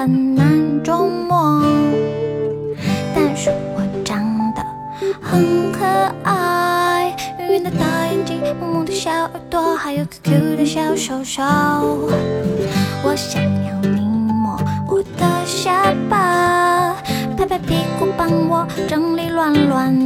很难捉摸，但是我长得很可爱，圆圆的大眼睛，萌萌的小耳朵，还有 QQ 的小手手。我想要你摸我的下巴，拍拍屁股帮我整理乱乱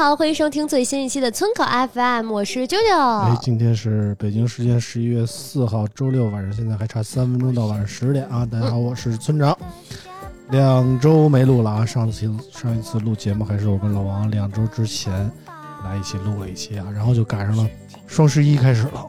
好，欢迎收听最新一期的村口 FM，我是啾哎，啾。今天是北京时间十一月四号周六晚上，现在还差三分钟到晚上十点啊！大家好，我是村长。两周没录了啊，上次上一次录节目还是我跟老王两周之前来一起录了一期啊，然后就赶上了双十一开始了，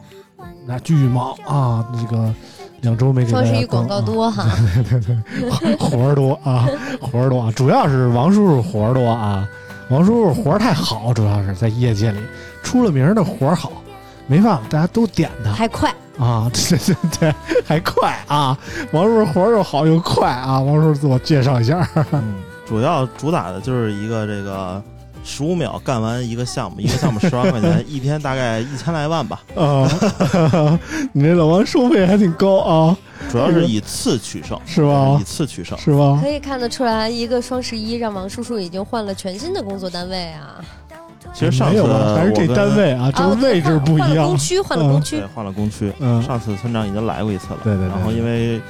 那巨忙啊！那个两周没给双十一广告多哈啊多哈，活儿多啊，活儿多啊，主要是王叔叔活儿多啊，王叔叔活儿太好，主要是在业界里出了名儿的活儿好，没办法，大家都点他还快。啊，对对对，还快啊，王叔叔活儿又好又快啊，王叔叔自我介绍一下，嗯，主要主打的就是一个这个十五秒干完一个项目，一个项目十万块钱，一天大概一千来万吧。啊，你这老王收费还挺高啊，主要是以次取胜，是吧以？次取胜。是吧？可以看得出来，一个双十一让王叔叔已经换了全新的工作单位啊！其实上次还是这单位啊，就是位置不一样换了工，区，换了工区对。换了工区，嗯上次村长已经来过一次了。对对对然后因为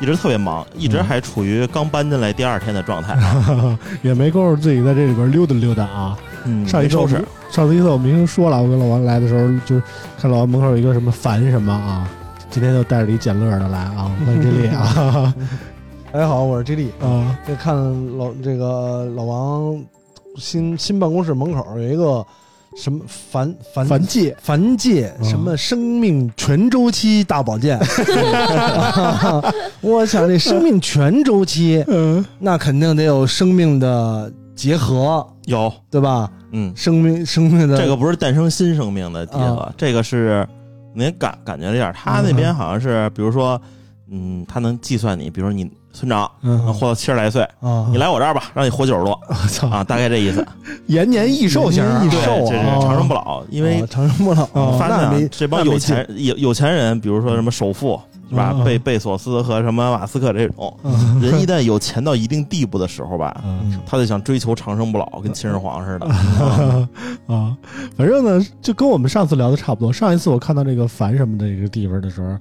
一直特别忙，一直嗯还处于刚搬进来第二天的状态。也没工夫自己在这里边溜达溜达啊。嗯，上一次我们没收拾。上次一次我们已经说了，我跟老王来的时候，就是看老王门口有一个什么烦什么啊，今天就带着一捡乐的来啊，欢迎这里啊。大家好，我是 J 莉。啊。这看老这个老王新新办公室门口有一个什么凡凡凡界。凡界嗯什么生命全周期大保健。我想这生命全周期，嗯。那肯定得有生命的结合，有，对吧？嗯，生命生命的这个不是诞生新生命的结合，这个是您感感觉了一下，他那边好像是，比如说，嗯，他能计算你，比如说你村长能嗯，活到七十来岁，啊你来我这儿吧，让你活九十多我操，啊，大概这意思。延年益寿型益寿啊这是长生不老，因为啊长生不老，哦发现啊这帮有钱有有钱人，比如说什么首富是吧贝贝索斯和什么马斯克这种嗯 人，一旦有钱到一定地步的时候吧，嗯他就想追求长生不老，跟秦始皇似的。啊，反正呢，就跟我们上次聊的差不多。上一次我看到这个凡什么的这个地方的时候，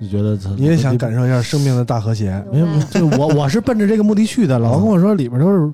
就觉得你也想感受一下生命的大和谐。没有，就我我是奔着这个目的去的。老王跟我说里边都是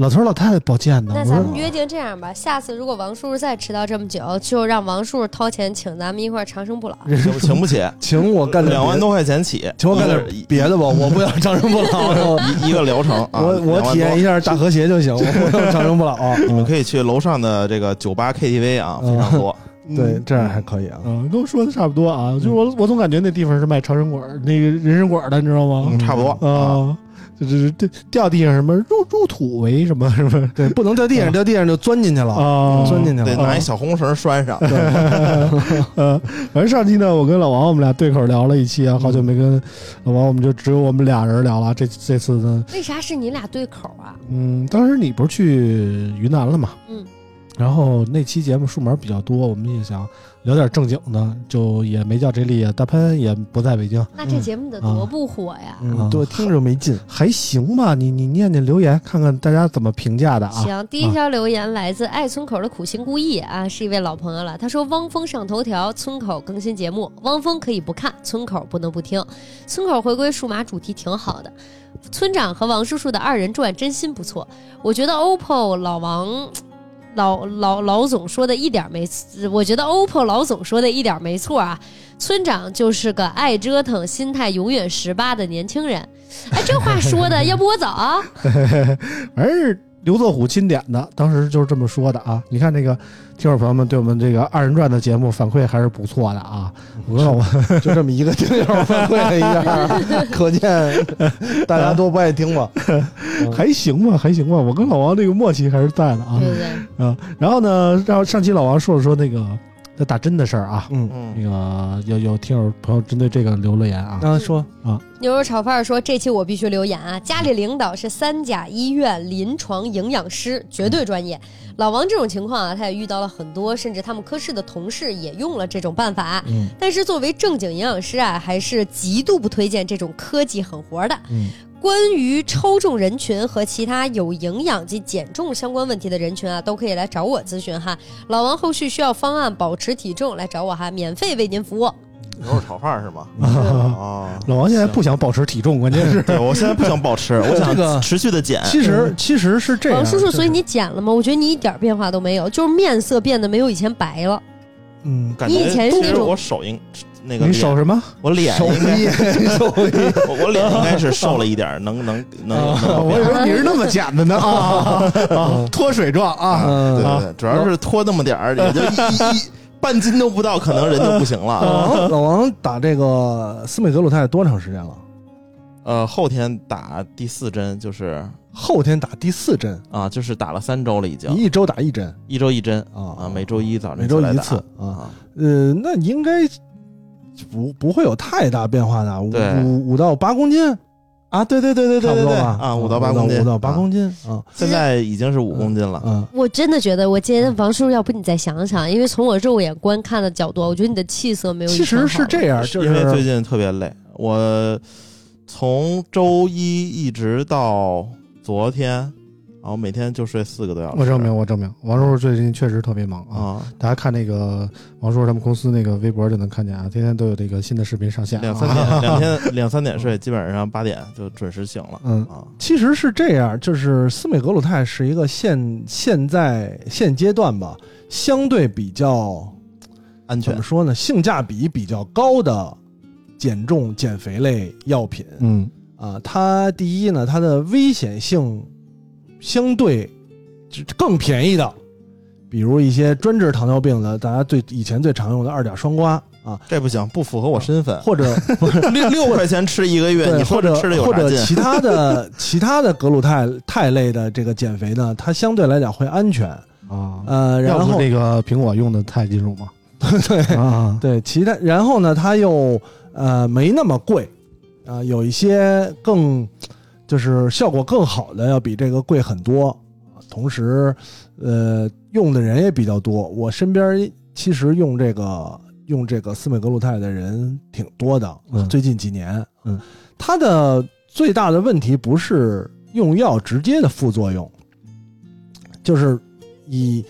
老头老太太保健的，那咱们约定这样吧，下次如果王叔叔再迟到这么久，就让王叔叔掏钱请咱们一块儿长生不老。请请不起，请我干点两万多块钱起，请我干点别的吧，我不要长生不老。一一个疗程啊，我我体验一下。大和谐就行，我不要长生不老。你们可以去楼上的这个酒吧 KTV 啊，非常多。对，这样还可以啊。嗯，跟我说的差不多啊，就是我我总感觉那地方是卖长生馆那个人参馆的，你知道吗？嗯，差不多啊。啊，这这这掉地上什么入入土为什么 什么对，不能掉地上，掉地上就钻进去了，啊？钻进去了。得拿一小红绳拴上。呃，反正上期呢，我跟老王我们俩对口聊了一期啊，好久没跟老王，我们就只有我们俩人聊了。这这次呢，为啥是你俩对口啊？嗯，当时你不是去云南了吗？嗯，然后那期节目数码比较多，我们也想聊点正经的，就也没叫这里，大潘也不在北京，那这节目得多不火呀！啊嗯，对，听着没劲。还行吧？你你念念留言，看看大家怎么评价的啊？行，第一条留言来自爱村口的苦心孤诣啊，是一位老朋友了。他说：“汪峰上头条，村口更新节目，汪峰可以不看，村口不能不听。村口回归数码主题挺好的，村长和王叔叔的二人转真心不错。我觉得 OPPO 老王。”老老老总说的一点没，我觉得 OPPO 老总说的一点没错啊。村长就是个爱折腾、心态永远十八的年轻人。哎，这话说的，要不我走啊？反正是刘作虎钦点的，当时就是这么说的啊。你看这个听众朋友们对我们这个二人转的节目反馈还是不错的啊。我跟老王就这么一个听友反馈了一下，可见大家都不爱听吧？还行吧，还行吧。我跟老王这个默契还是在的啊对不对？啊。然后呢，让上期老王说了说那个那打针的事儿啊。嗯，那嗯，个有有听友朋友针对这个留了言啊，刚才说啊牛肉炒饭说：“这期我必须留言啊！家里领导是三甲医院临床营养师，绝对专业。老王这种情况啊，他也遇到了很多，甚至他们科室的同事也用了这种办法。嗯但是作为正经营养师啊，还是极度不推荐这种科技狠活的。嗯关于抽中人群和其他有营养及减重相关问题的人群啊，都可以来找我咨询哈。老王后续需要方案保持体重，来找我哈，免费为您服务。牛肉炒饭是吗？啊 啊，老王现在不想保持体重，关键是对我现在不想保持，我这个想持续的减。其实其实是这样，王叔叔，所以你减了吗？我觉得你一点变化都没有，就是面色变得没有以前白了。嗯，感觉你以前是其实那种我手应那个你脸手什么？我脸手应该艺 手艺，我我脸应该是瘦了一点儿，能能能能我以。为你是那么减的呢 啊啊！脱水状啊！嗯，对对对，主要是脱那么点儿，也就一一半斤都不到，可能人就不行了。老王 老王打这个斯美格鲁肽多长时间了？呃，后天打第四针，就是后天打第四针，啊，就是打了三周了，已经一周打一针一周一针啊啊，每周一早上每周一次啊。啊。呃，那应该不不会有太大变化的，五五五到八公斤，啊，对对对对对对对差不多吧？啊，五到八公斤，五到八啊。公斤啊，现在已经是五公斤了。嗯，我真的觉得，我今天王叔叔，要不你再想想，因为从我肉眼观看的角度，我觉得你的气色没有以其实是这样，就因为最近特别累，我从周一一直到昨天，然后每天就睡四个多小时。我证明，我证明，王叔叔最近确实特别忙啊！啊，大家看那个王叔叔他们公司那个微博就能看见啊，天天都有这个新的视频上线啊。两三点，两天 两三点睡，基本上八点就准时醒了。嗯啊，其实是这样，就是斯美格鲁肽是一个现现在现阶段吧，相对比较安全怎么。说呢，性价比比较高的减重减肥类药品嗯啊。它第一呢，它的危险性相对就更便宜的，比如一些专治糖尿病的，大家最以前最常用的二甲双胍啊，这不行，不符合我身份。或者 六六块钱吃一个月，你说或者这吃的有劲？或者其他的 其他的格鲁肽肽类的这个减肥呢，它相对来讲会安全。啊，呃，然后要不这个苹果用的钛金属吗？对啊，对，其他然后呢，它又呃没那么贵啊、有一些更就是效果更好的，要比这个贵很多。同时，呃，用的人也比较多。我身边其实用这个用这个司美格鲁肽的人挺多的，嗯最近几年，嗯，它的最大的问题不是用药直接的副作用，就是以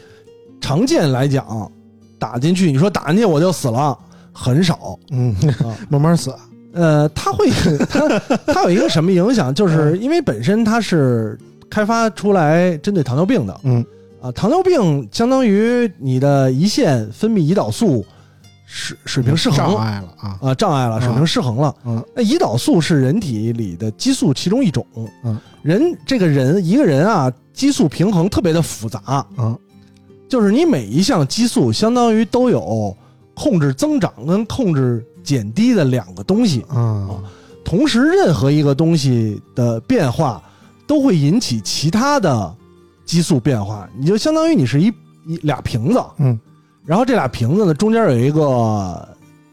常见来讲，打进去，你说打进去我就死了，很少。嗯，啊 慢慢死。呃，它会 它它有一个什么影响？就是因为本身它是开发出来针对糖尿病的，嗯啊，糖尿病相当于你的胰腺分泌胰岛素水水平失衡障碍了啊。啊，障碍了，水平失衡了。嗯那胰岛素是人体里的激素其中一种。嗯，人这个人一个人啊，激素平衡特别的复杂。嗯，就是你每一项激素相当于都有控制增长跟控制减低的两个东西。啊。同时，任何一个东西的变化都会引起其他的激素变化，你就相当于你是一一俩瓶子，嗯，然后这俩瓶子呢中间有一个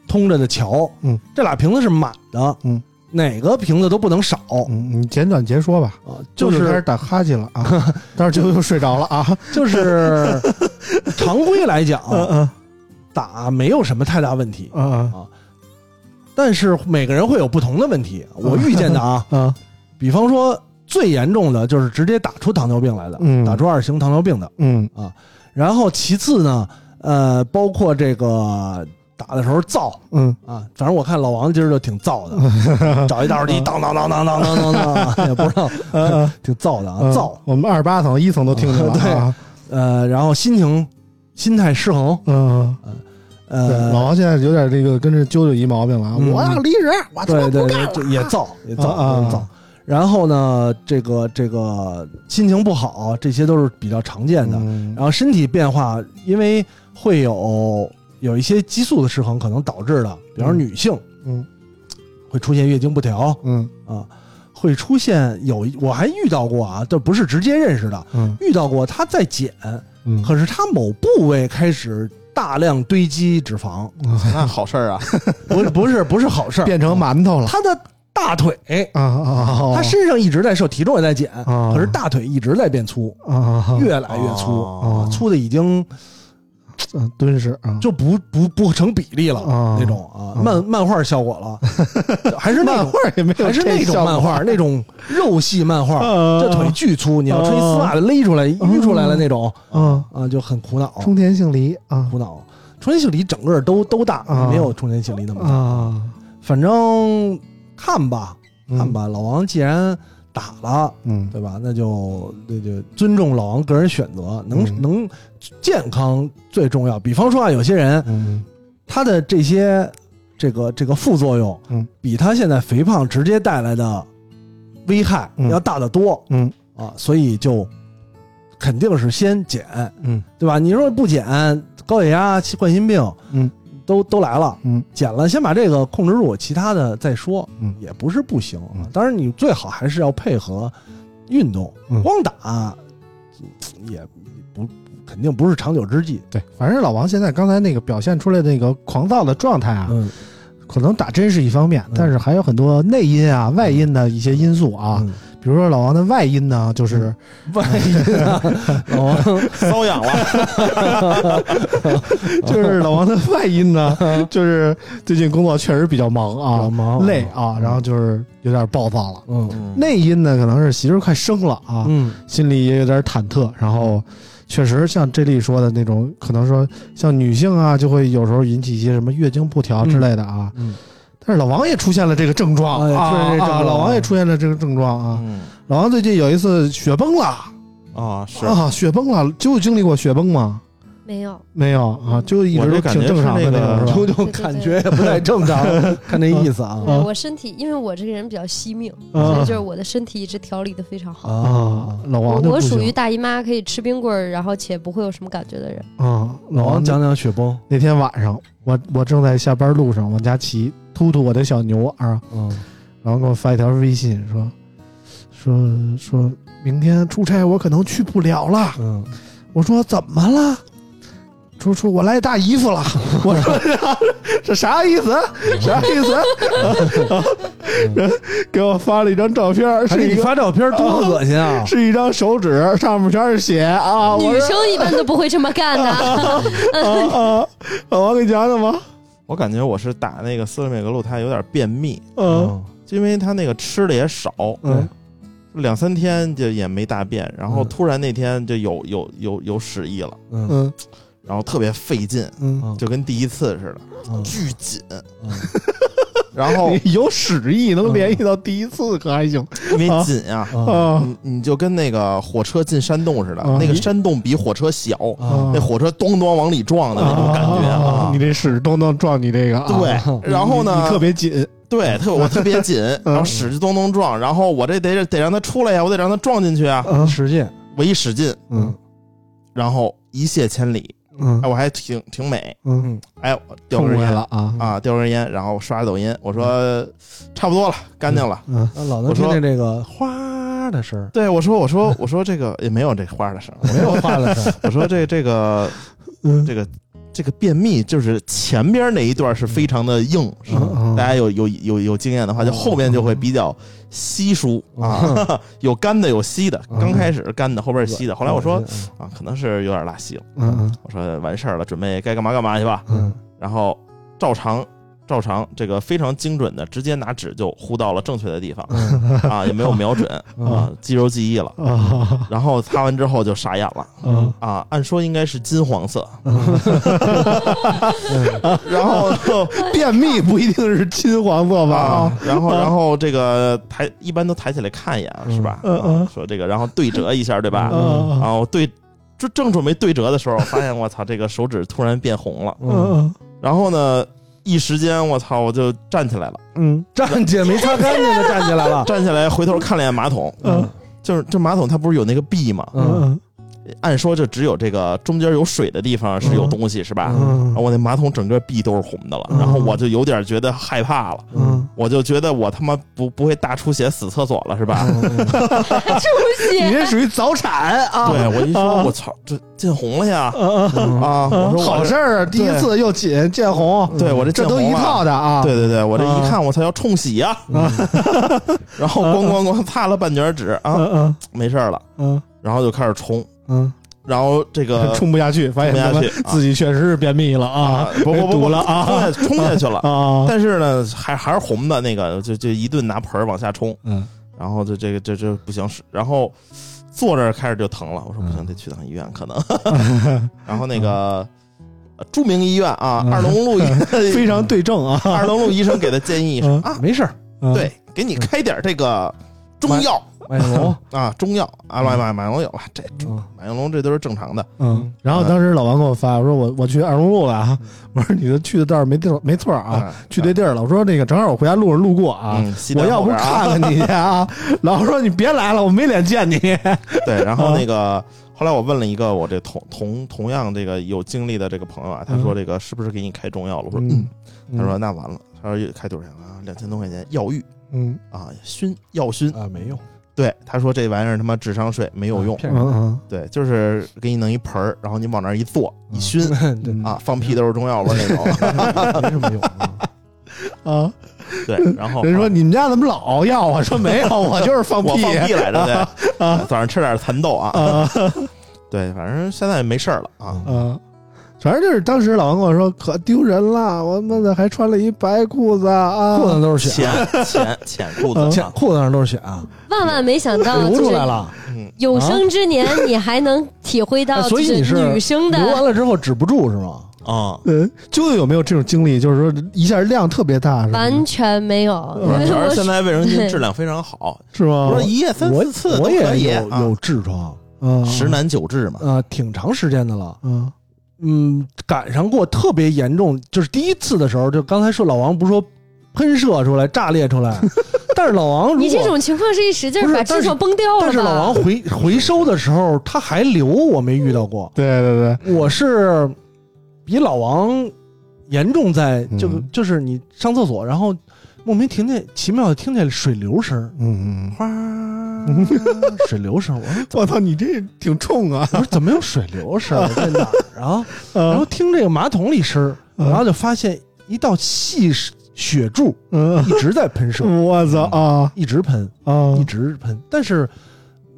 通着的桥，嗯，这俩瓶子是满的，嗯，哪个瓶子都不能少。嗯，你简短截说吧。啊，就是开始是打哈欠了啊，但是就又睡着了啊。就是常规来讲，嗯嗯。打没有什么太大问题，嗯但是每个人会有不同的问题我遇见的啊 比方说最严重的就是直接打出糖尿病来的打出二型糖尿病的啊。然后其次呢呃包括这个打的时候躁啊反正我看老王今儿就挺躁的 找一打火机当当当当当当当 也不知道挺燥的啊燥。我们二十八层一层都听见了对。呃然后心情心态失衡嗯。嗯呃，老王现在有点这个跟着啾啾一毛病了啊！嗯我要离职，我他对对妈不干对，就也燥，也燥，啊也燥。然后呢，这个这个心情不好，这些都是比较常见的。嗯然后身体变化，因为会有有一些激素的失衡，可能导致的，比方说女性嗯会出现月经不调嗯啊，会出现有我还遇到过啊，这不是直接认识的，嗯遇到过她在减，嗯，可是她某部位开始大量堆积脂肪，那好事儿啊，不是不是不是好事儿，变成馒头了。他的大腿，啊啊！她身上一直在瘦，体重也在减，啊。可是大腿一直在变粗，啊越来越粗，哦。粗的已经嗯敦实啊，就不不不成比例了啊那种啊，啊漫漫画效果了，还是那种漫画也没有还是那种漫画，那种肉系漫画，啊这腿巨粗，你要穿一丝袜子勒出来淤出来了那种嗯，啊，就很苦恼，冲田杏梨啊苦恼。冲田杏梨整个都都大，啊没有冲田杏梨那么大。啊，反正看吧，嗯看吧。老王既然打了，嗯。对吧？那就那就尊重老王个人选择，能、嗯。能健康最重要。比方说啊，有些人嗯。他的这些这个这个副作用，嗯，比他现在肥胖直接带来的危害嗯。要大得多、嗯。啊，所以就肯定是先减，嗯。对吧？你说不减，高血压、冠心病，嗯，都都来了，嗯，减了，先把这个控制住，其他的再说，嗯也不是不行。嗯当然，你最好还是要配合运动，嗯光打也不肯定不是长久之计。对，反正老王现在刚才那个表现出来的那个狂躁的状态啊，嗯可能打针是一方面，嗯但是还有很多内因啊、外因的一些因素啊，嗯比如说老王的外因呢，就是外因啊，老王 瘙痒了，就是老王的外因呢，就是最近工作确实比较忙啊，忙累啊，然后就是有点暴躁了。嗯。内因呢，可能是媳妇儿快生了啊，嗯。心里也有点忐忑，然后确实像这里说的那种，可能说像女性啊，就会有时候引起一些什么月经不调之类的啊。嗯但是老王也出现了这个症状哎啊老王也出现了这个症状啊。嗯老王最近有一次雪崩了啊是，啊，雪崩了，就经历过雪崩吗？没有，没有啊，就一直都感觉挺正常的是那个种？就就感觉也不太正常，看那意思啊我身体，因为我这个人比较惜命，啊所以就是我的身体一直调理的非常好。啊，老王我属于大姨妈可以吃冰棍儿，然后且不会有什么感觉的人。啊，老王王讲讲雪崩，那天晚上，我我正在下班路上往家骑，突突我的小牛啊，嗯然后给我发一条微信说说说明天出差我可能去不了了。嗯我说怎么了？说说我来大姨夫了。我说这啥意思？啥意思？人 给我发了一张照片，是一个发照片，多恶心啊！是一张手指，上面全是血啊！女生一般都不会这么干的。啊 啊！老王给你讲讲吧。我感觉我是打那个斯里美格鲁，它有点便秘，嗯。因为它那个吃的也少，嗯。两三天就也没大便，然后嗯。突然那天就有有有有屎意了，嗯。嗯。然后特别费劲，嗯，就跟第一次似的，嗯。巨紧，嗯 然后 有史意能联系到第一次可还行？因为紧呀、你你就跟那个火车进山洞似的，啊。那个山洞比火车小，啊。那火车咚咚往里撞的那种感觉啊。你这屎咚咚撞你这个啊，对，然后呢，你特别紧，对，特我特别紧，然后使劲咚咚撞，然后我这得得让它出来呀，我得让它撞进去啊，嗯使劲，我一使劲，嗯然后一泻千里，嗯。哎，我还挺挺美，嗯，哎，我叼根烟了啊。啊，叼根烟，然后刷抖音，我说差不多了，干净了。嗯。啊老能听见这个花的声儿，对，我说我说我说这个也没有这花的声儿，没有花的声儿，我说这这个嗯。这个这个便秘就是前边那一段是非常的硬，是吧？大家有有有有经验的话，就后边就会比较稀疏啊，有干的有稀的，嗯。刚开始是干的，后边是稀的。后来我说嗯啊，可能是有点拉稀了，嗯。我说完事儿了，准备该干嘛干嘛去吧。嗯。然后照常照常这个非常精准的直接拿纸就糊到了正确的地方嗯。啊，也没有瞄准 啊，肌肉记忆了。啊然后擦完之后就傻眼了嗯。啊，按说应该是金黄色，然后 便秘不一定是金黄色吧？然后然后这个抬一般都抬起来看一眼是吧？说这个，然后对折一下对吧？嗯。然后对，就正准备对折的时候，发现我操，这个手指突然变红了，嗯。然后呢，一时间我操，我就站起来了，嗯站起来没擦干净就站起来了，站起来回头看了一眼马桶，嗯就是这马桶它不是有那个壁吗？嗯按说就只有这个中间有水的地方是有东西是吧？嗯。然后我那马桶整个壁都是红的了，嗯。然后我就有点觉得害怕了，嗯，我就觉得我他妈不不会大出血死厕所了是吧？出你血，这属于早产啊！对我一说啊我操，这见红了呀。嗯嗯啊！我说好事儿，第一次又紧见红，对我这这都一套的啊！对对对，我这啊一看，我操，要冲洗呀！然后咣咣咣擦了半卷纸啊，没事儿了，嗯。然后就开始冲，嗯。然后这个 嗯，冲不下去，发现自己确实是便秘了啊！不不不 了啊。冲下去了。啊！但是呢，还还是红的，那个就就一顿拿盆儿往下冲，嗯。然后就这个这这不行，然后坐这开始就疼了，我说不行，嗯得去趟医院可能。然后那个呃著名医院啊，嗯。二龙路非常对症啊！二龙路医生给他建议是嗯。啊，没事儿，嗯。对，给你开点这个中药 麦龙，啊，中药啊，马马马龙有了，这嗯马应龙这都是正常的。嗯，然后当时老王给我发，我说我我去二龙路了啊，我说你的去的道儿没地儿没错啊，嗯去对地儿了。我说那个正好我回家路上路过啊，嗯，西单我要不后边啊看看你去啊？老王说你别来了，我没脸见你。对，然啊后那个后来我问了一个我这同同同样这个有经历的这个朋友啊，他说这个是不是给你开中药了？我说嗯，他说那完了，他说开多少钱啊？两千多块钱药浴嗯啊，熏药熏。啊，没用，对，他说这玩意儿他妈智商税没有用，对，就是给你弄一盆儿，然后你往那儿一坐一熏啊，放屁都是中药味儿那种。没什么用。嗯啊，对，然后人说你们家怎么老熬药啊？说没有，我就是放屁我放屁来着，对，早上吃点蚕豆啊，啊对，反正现在没事儿了啊。啊。反正就是当时老王跟我说可丢人了，我妈的还穿了一白裤子啊，裤子上都是血浅啊，浅浅裤子。裤子上都是血啊，万万没想到，流就是出来了。嗯，有生之年你还能体会到，哎所以就你是女生的流完了之后止不住是吗？啊，呃，啾啾有没有这种经历？就是说一下量特别大，完全没有，因为主要我是现在卫生巾质量非常好，是吗？我？说一夜三我四次都可我也有有痔疮，嗯，十男九痔嘛。啊，挺长时间的了。嗯嗯，赶上过特别严重，就是第一次的时候，就刚才说老王不是说喷射出来、炸裂出来，但是老王如果你这种情况是一使劲儿把不是但是痔疮崩掉了吧？但是老王回回收的时候他还流，我没遇到过。对对对，我是比老王严重在就嗯就是你上厕所，然后莫名听见奇妙的听见水流声，嗯嗯，哗，水流声。我说我操，你这挺冲啊！我说怎么有水流声？在哪儿啊？然后听这个马桶里声然后就发现一道细血柱嗯，一直在喷射，我操啊一直喷，啊一直喷，但是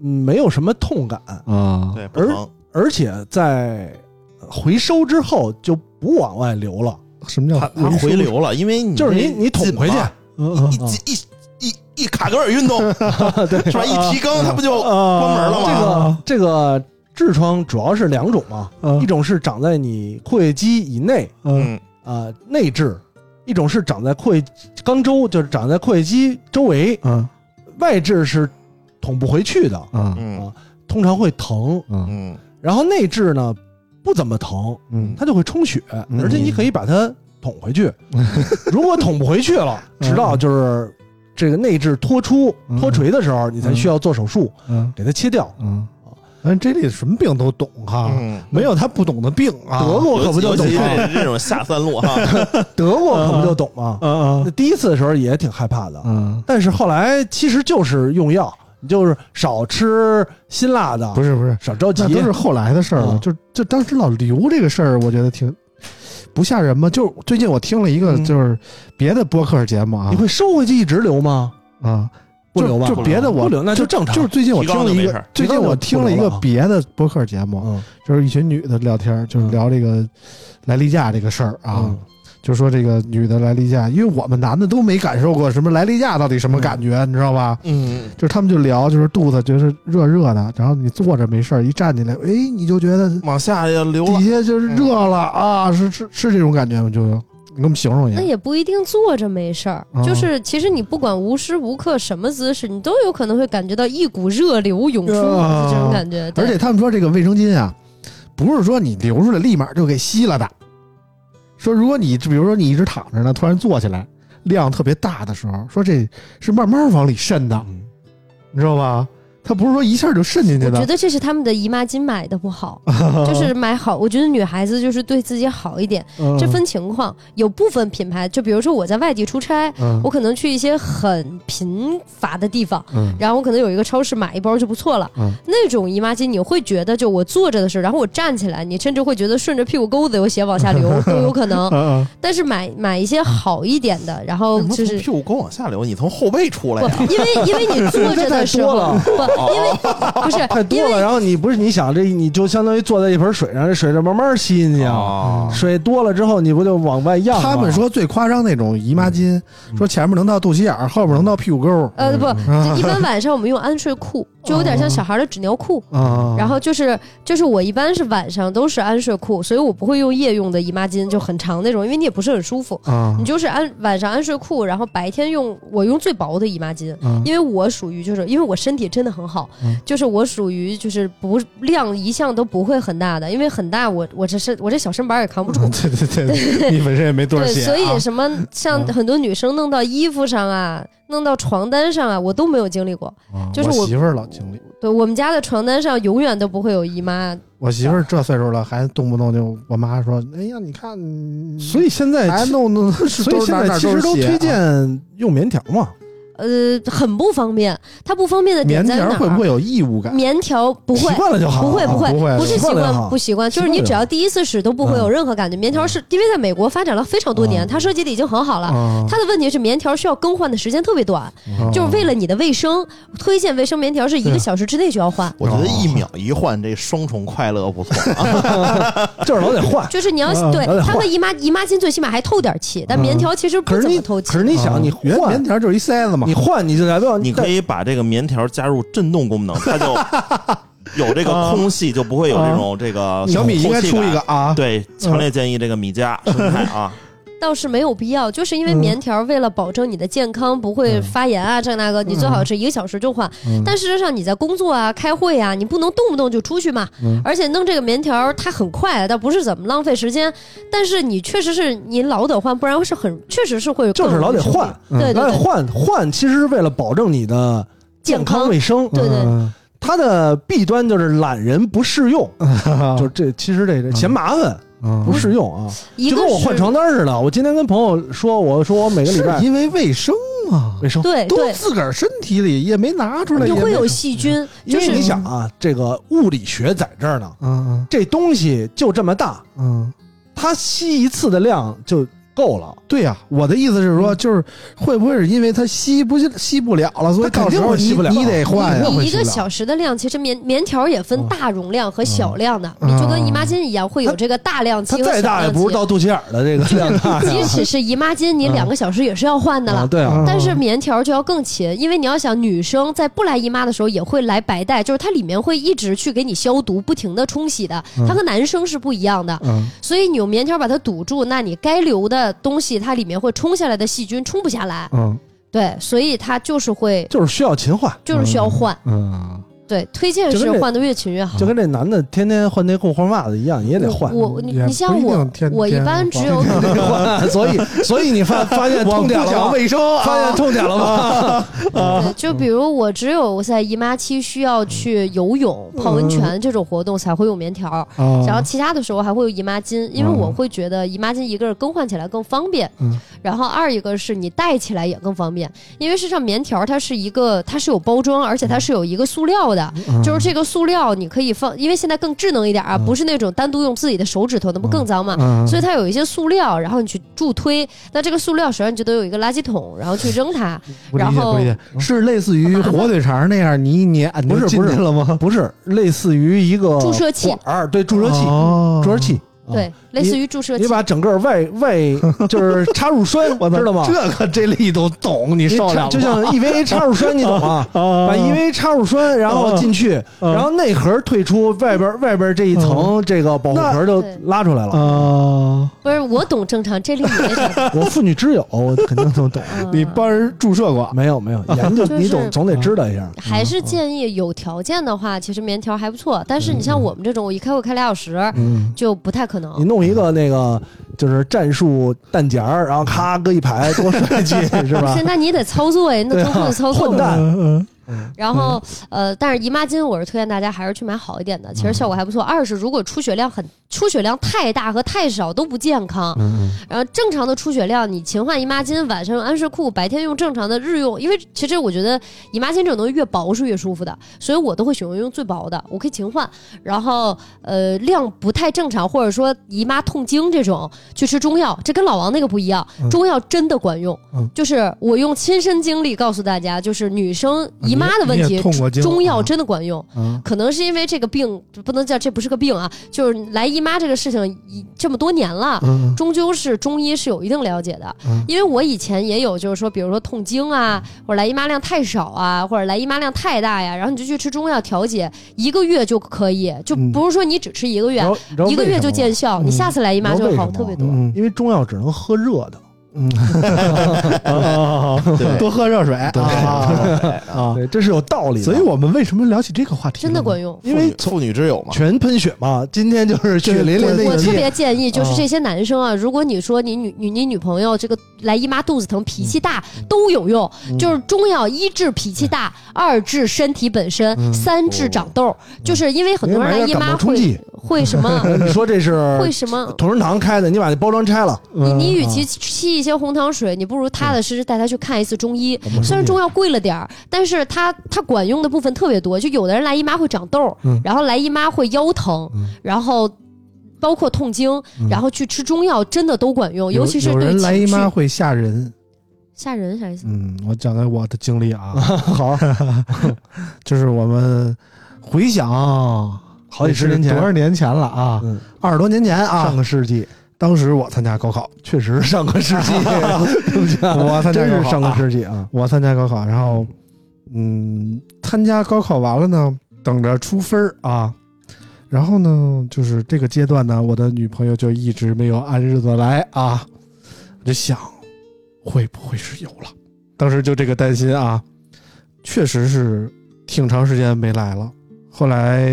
嗯没有什么痛感，啊！对，不疼。而且在回收之后就不往外流了，什么叫它它回？流了，因为你就是你你捅回去，一一一一卡格尔运动 对是吧？一提肛，它不就啊关门了吗这？个这个痔疮主要是两种嘛，嗯一种是长在你括约肌以内嗯嗯啊、内痔，一种是长在括约肛周，就是长在括约肌周围，嗯外痔是捅不回去的，嗯嗯通常会疼，嗯嗯然后内痔呢不怎么疼，嗯它就会充血，嗯而且你可以把它捅回去。如果捅不回去了，直到就是这个内痔脱出嗯脱垂的时候，你才需要做手术嗯给它切掉。嗯，反正这里什么病都懂哈，嗯，没有他不懂的病啊。得过可不就懂吗？这这种下三路哈，德国可不就懂吗？嗯那第一次的时候也挺害怕的，嗯但是后来其实就是用药，你就是少吃辛辣的，不是不是，少着急那。都是后来的事儿了。嗯就就当时老刘这个事儿，我觉得挺不吓人吗？就最近我听了一个嗯。就是别的播客节目啊。你会收回去一直留吗？啊，不留吧？就就别的我不留那就正常就是最近我听了一个最近我听了一个别的播客节目，嗯。就是一群女的聊天，就是聊这个来例假这个事儿啊。嗯就说这个女的来例假，因为我们男的都没感受过什么来例假到底什么感觉，你知道吧？嗯，就是他们就聊，就是肚子就是热热的，然后你坐着没事儿，一站起来，哎，你就觉得往下要流底，下就是热了啊，是是是这种感觉吗？就你给我们形容一下那。也不一定坐着没事儿，哦就是其实你不管无时无刻什么姿势，你都有可能会感觉到一股热流涌出，啊这种感觉。而且他们说这个卫生巾啊，不是说你流出来立马就给吸了的。说如果你比如说你一直躺着呢，突然坐起来，量特别大的时候，说这是慢慢往里渗的，嗯你知道吧？它不是说一下就渗进去的。我觉得这是他们的姨妈巾买的不好，就是买好。我觉得女孩子就是对自己好一点，嗯这分情况。有部分品牌，就比如说我在外地出差，嗯我可能去一些很贫乏的地方，嗯然后我可能有一个超市买一包就不错了。嗯那种姨妈巾你会觉得，就我坐着的时候，然后我站起来，你甚至会觉得顺着屁股沟子有血往下流 都有可能。嗯但是买买一些好一点的，然后就是屁股沟往下流？你从后背出来呀？因为因为你坐着的时候，不，因为不是 太多了，然后你不是你想这，你就相当于坐在一盆水上，这水就慢慢吸进去啊。哦水多了之后，你不就往外漾？他们说最夸张那种姨妈巾，说前面能到肚脐眼儿，后面能到屁股沟儿呃不，嗯 一般晚上我们用安睡裤，就有点像小孩的纸尿裤。啊。然后就是就是我一般是晚上都是安睡裤，所以我不会用夜用的姨妈巾，就很长那种，因为你也不是很舒服。啊你就是安晚上安睡裤，然后白天用我用最薄的姨妈巾，啊因为我属于就是因为我身体真的很好，嗯就是我属于就是不量一向都不会很大的，因为很大我我这身我这小身板也扛不住。对 对对，你本身也没多少对，血啊，所以什么像很多女生弄到衣服上啊，弄到床单上啊，我都没有经历过。啊就是我我媳妇儿老经历。对我们家的床单上永远都不会有姨妈，我媳妇儿这岁数了，还动不动就我妈说：“哎呀，你看，所以现在还弄弄，所以现在其实都推荐用棉条嘛。呃，很不方便。它不方便的点在哪儿？条会不会有异物感？棉条不会习。惯了就好，不会不会不会不是习习惯不习惯，就是你只要第一次使都不会有任何感觉。棉条是因为在美国发展了非常多年，嗯它设计的已经很好了。啊，它的问题是棉条需要更换的时间特别短，啊就是为了你的卫生，推荐卫生棉条是一个小时之内就要换。我觉得一秒一换，这双重快乐不错啊。就是老得换。就是你要啊对它和姨妈姨妈巾最起码还透点气，但棉条其实不怎么透气可。是你想，你啊原换棉条就是一塞子嘛你，换你就来不了你可以把这个棉条加入震动功能，它就 有这个空隙，就不会有这种这个小米应该出一个啊。啊，对，强烈建议这个米家生态啊，倒是没有必要，就是因为嗯。棉条为了保证你的健康不会发炎啊，这那个，你最好是一个小时就换。嗯。但事实上你在工作啊、开会啊，你不能动不动就出去嘛。嗯。而且弄这个棉条它很快，倒不是怎么浪费时间，但是你确实是你老得换，不然是很确实是会就是老得换。对老得，换换，其实是为了保证你的健康卫生。对对。嗯。它的弊端就是懒人不适用，就这其实这这嫌麻烦嗯。不适用啊，就跟我换床单似的。我今天跟朋友说，我说我每个礼拜是因为卫生嘛，卫生，对对，都自个儿身体里也没拿出来，也没你会有。细菌，因为你想啊，这个物理学在这儿呢，嗯。这东西就这么大，嗯，它吸一次的量就够了。对呀，我的意思是说，就是会不会是因为它吸不吸不了了，所以肯定到时候吸不了你得换呀？你一个小时的量，其实棉棉条也分大容量和小量的，嗯你就跟姨妈巾一样，会有这个大量它期和小再大也。不是到肚脐眼的这个量。即使是姨妈巾，你两个小时也是要换的啊，了。对啊，但是棉条就要更勤，因为你要想，女生在不来姨妈的时候也会来白带，就是它里面会一直去给你消毒，不停的冲洗的，它和男生是不一样的。嗯所以你用棉条把它堵住，那你该流的东西，它里面会冲下来的细菌冲不下来，嗯。对，所以它就是会就是需要勤换，就是需要换。嗯，对，推荐是换的越勤越好。就跟这男的天天换内裤换袜子一样，你也得换。我你你像我，我一般只有，所以所以你发 发现痛点了吗？卫生啊，发现痛点了吗？对，就比如我只有在姨妈期需要去游泳、泡温泉这种活动才会用棉条，啊，然后其他的时候还会有姨妈巾，因为嗯我会觉得姨妈巾一个是更换起来更方便，嗯然后二一个是你戴起来也更方便，因为实际上棉条它是一个它是有包装，而且它是有一个塑料的，的，嗯就是这个塑料你可以放，因为现在更智能一点啊，嗯不是那种单独用自己的手指头，那不更脏吗？嗯所以它有一些塑料，然后你去助推，那这个塑料首先你就得有一个垃圾桶，然后去扔它。然后是类似于火腿肠那样，你一捏你就进不是不是去了吗？不是类似于一个注射器管儿，对，注射器，哦注射器，啊对，类似于注射器你。把整个外外就是插入栓，我知道吗？这个这力都懂，你你受了就像 EVA 插入栓，你懂吗？啊把 EVA 插入栓，然后进去，嗯然后内核退出，外边外边这一层这个保护壳就拉出来了。啊，不是我懂正常，这里。我妇女之友，我肯定都懂。嗯你帮人注射过？没有没有，研究你总总得知道一下。还是建议有条件的话，其实棉条还不错。但是你像我们这种，我一开会开俩小时，嗯，就不太可你能。弄一个那个就是战术弹夹儿，然后咔搁一排，多帅气 是吧？现在你得操作呀，你得对啊通过操作混。蛋嗯然后呃，但是姨妈巾我是推荐大家还是去买好一点的，其实效果还不错。二是如果出血量很出血量太大和太少都不健康。嗯然后正常的出血量，你勤换姨妈巾，晚上用安睡裤，白天用正常的日用。因为其实我觉得姨妈巾这种东西越薄是越舒服的，所以我都会选用用最薄的，我可以勤换。然后呃量不太正常，或者说姨妈痛经这种，去吃中药，这跟老王那个不一样，中药真的管用。嗯就是我用亲身经历告诉大家，就是女生姨妈的问题中药啊真的管用。嗯可能是因为这个病不能叫这不是个病啊，就是来姨妈这个事情一这么多年了，嗯终究是中医是有一定了解的。嗯因为我以前也有，就是说，比如说痛经啊，或者来姨妈量太少啊，或者来姨妈量太大呀，然后你就去吃中药调节，一个月就可以，就嗯不是说你只吃一个月一个月就见效，你下次来姨妈就会好特别多。嗯因为中药只能喝热的。嗯，对 多喝热水对啊啊！对，这是有道理的。所以我们为什么聊起这个话题？真的管。用。因为妇女之友嘛，全喷血嘛，今天就是血淋淋的我特。别建议，就是啊这些男生啊，如果你说你女女你女朋友这个来姨妈肚子疼、脾气大都有用，就是中药一治脾气大，二治身体本身，三治长痘，就是因为很多人来姨妈会会什么 你说这是会什么。同仁堂开的，你把那包装拆了，你你与啊其气一些红糖水，你不如踏踏实实带他去看一次中医。嗯虽然中药贵了点儿，但是它它管用的部分特别多。就有的人来姨妈会长痘，嗯然后来姨妈会腰疼，然后包括痛经，然后去吃中药真的都管用，尤其是对人来姨妈会吓人。吓人啥意思？嗯，我讲讲我的经历啊，好，就是我们回想好几十年前多少年前了啊，嗯，二十多年前啊，上个世纪当时我参加高考，确实上个世纪，对不起啊我参加真是上个世纪啊。我参加高考，然后嗯，参加高考完了呢，等着出分儿啊。然后呢，就是这个阶段呢，我的女朋友就一直没有按日子来啊。我就想，会不会是有了？当时就这个担心啊，确实是挺长时间没来了。后来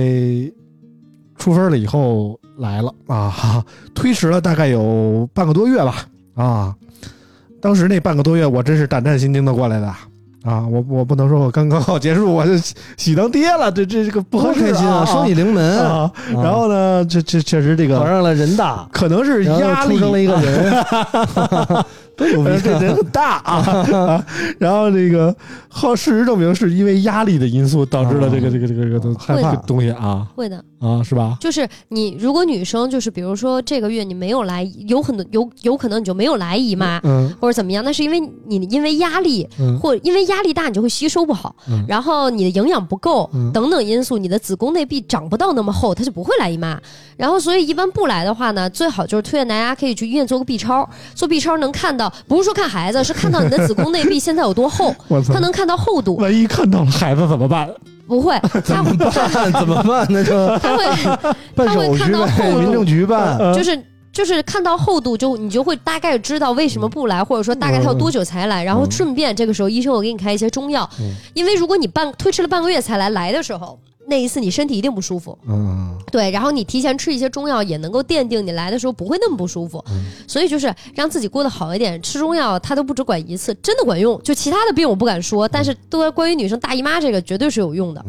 出分了以后来了啊，推迟了大概有半个多月吧啊。当时那半个多月，我真是胆战心惊的过来的啊！我我不能说我刚高考结束我就喜当爹了，这这这个不合适多开心啊！双喜临门啊！然后呢，这这确实这个考上了人大，可能是压力出生了一个人，多牛逼呃！这人很大啊啊！然后这个后事实证明是因为压力的因素导致了这个这个这个这个害怕东西啊会的，啊是吧？就是你如果女生就是比如说这个月你没有来，有很多有有可能你就没有来姨妈。嗯或者怎么样？那是因为你因为压力，嗯或因为压力大，你就会吸收不好，嗯然后你的营养不够、嗯等等因素，你的子宫内壁长不到那么厚，它就不会来姨妈。然后所以一般不来的话呢，最好就是推荐大家可以去医院做个 B 超，做 B 超能看到，不是说看孩子，是看到你的子宫内壁现在有多厚，我操它！能看到厚度，万一看到了孩子怎么办？不会，他会办怎么办？呢 就他会他会看到厚度民政局办。就是就是看到厚度就你就会大概知道为什么不来，或者说大概他要多久才来，然后顺便这个时候医生我给你开一些中药，因为如果你半推迟了半个月才来，来的时候那一次你身体一定不舒服，嗯对，然后你提前吃一些中药也能够奠定你来的时候不会那么不舒服，所以就是让自己过得好一点，吃中药它都不只管一次，真的管用。就其他的病我不敢说，但是都关于女生大姨妈这个绝对是有用的。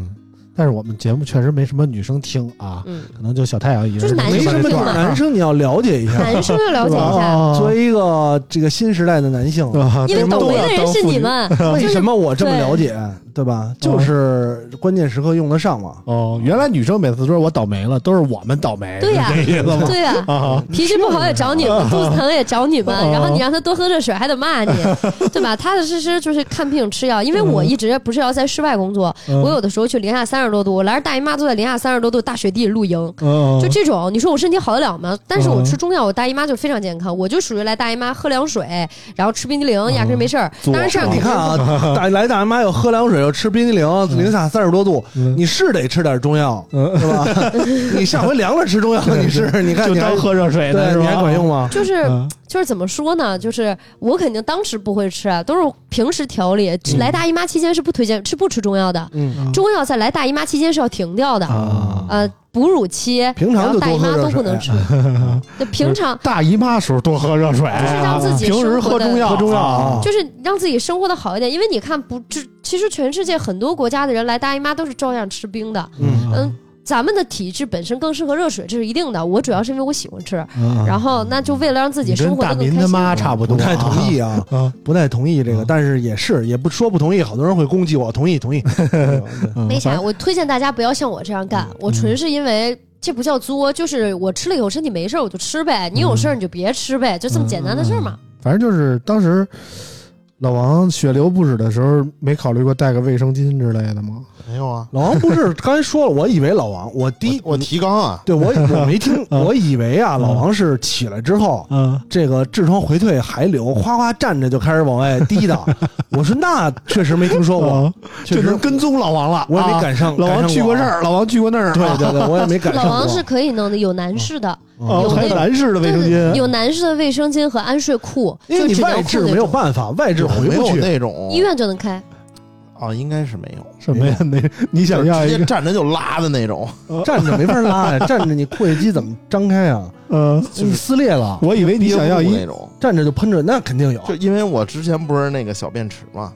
但是我们节目确实没什么女生听啊，嗯，可能就小太阳一人就是男没什么生听嘛男生你要了解一下，男生要了解一下，啊作为一个这个新时代的男性，啊因为倒霉的人是你们，为什么我这么了解？对吧？就是关键时刻用得上嘛。哦，原来女生每次说我倒霉了，都是我们倒霉，对呀是这意思吗？对呀、啊，脾气不好也找你们，肚子疼也找你们，哦然后你让他多喝热水还得骂你，对吧？踏踏实实就是看病吃药，因为我一直不是要在室外工作，嗯我有的时候去零下三十多度，我来着大姨妈都在零下三十多度大雪地里露营，嗯就这种，你说我身体好得了吗？但是我嗯吃中药，我大姨妈就非常健康，我就属于来大姨妈喝凉水，然后吃冰激凌，压根没事儿。作当然这样你看啊，大来大姨妈又喝凉水，又吃冰激凌，零下三十多度，嗯你是得吃点中药，嗯是吧？你上回凉了吃中药，你是你看就你还当喝热水呢，对？你还管用吗？就是嗯就是怎么说呢？就是我肯定当时不会吃，啊，都是平时调理。嗯来大姨妈期间是不推荐吃不吃中药的，嗯，中药在来大姨妈期间是要停掉的。啊，呃，哺乳期，平常就然后大姨妈都不能吃。那平常大姨妈时候多喝热水，就是让自己平时生活的喝中药，喝中药啊就是让自己生活的好一点，因为你看不，这其实全世界很多国家的人来大姨妈都是照样吃冰的。嗯嗯，咱们的体质本身更适合热水，这是一定的。我主要是因为我喜欢吃，嗯然后那就为了让自己你生跟大民他活得更开心。妈差不多，不太同意啊，啊。不太同意这个，嗯但是也是也不说不同意，好多人会攻击我，同意同意。没啥，我推荐大家不要像我这样干，我纯是因为。这不叫作，就是我吃了以后身体没事儿我就吃呗，你有事儿你就别吃呗，就这么简单的事儿嘛。反正就是当时老王血流不止的时候，没考虑过带个卫生巾之类的吗？没有啊，老王不是刚才说了，我以为老王，我第我我提纲啊，对我我没听，嗯 我以为啊，老王是起来之后。嗯，这个痔疮回退还流，哗哗站着就开始往外滴的。我说那确实没听说过，啊确实跟踪老王了。我也没啊赶上。老王。去过这儿，老王去过那儿。对对对，我也没赶上。老王是可以弄的，有男士的，哦，还有男士的卫生巾，有男士的卫生巾和安睡裤，因为你就纸尿外置没有办法，外置回不去。那种医院就能开。啊，应该是没有，什么呀？那你想要直接一个站着就拉的那种，站着没法拉呀，站着你括约肌怎么张开啊？呃，你撕裂了，我以为你想要一种。站着就喷着，那肯定有。就因为我之前不是那个小便池嘛，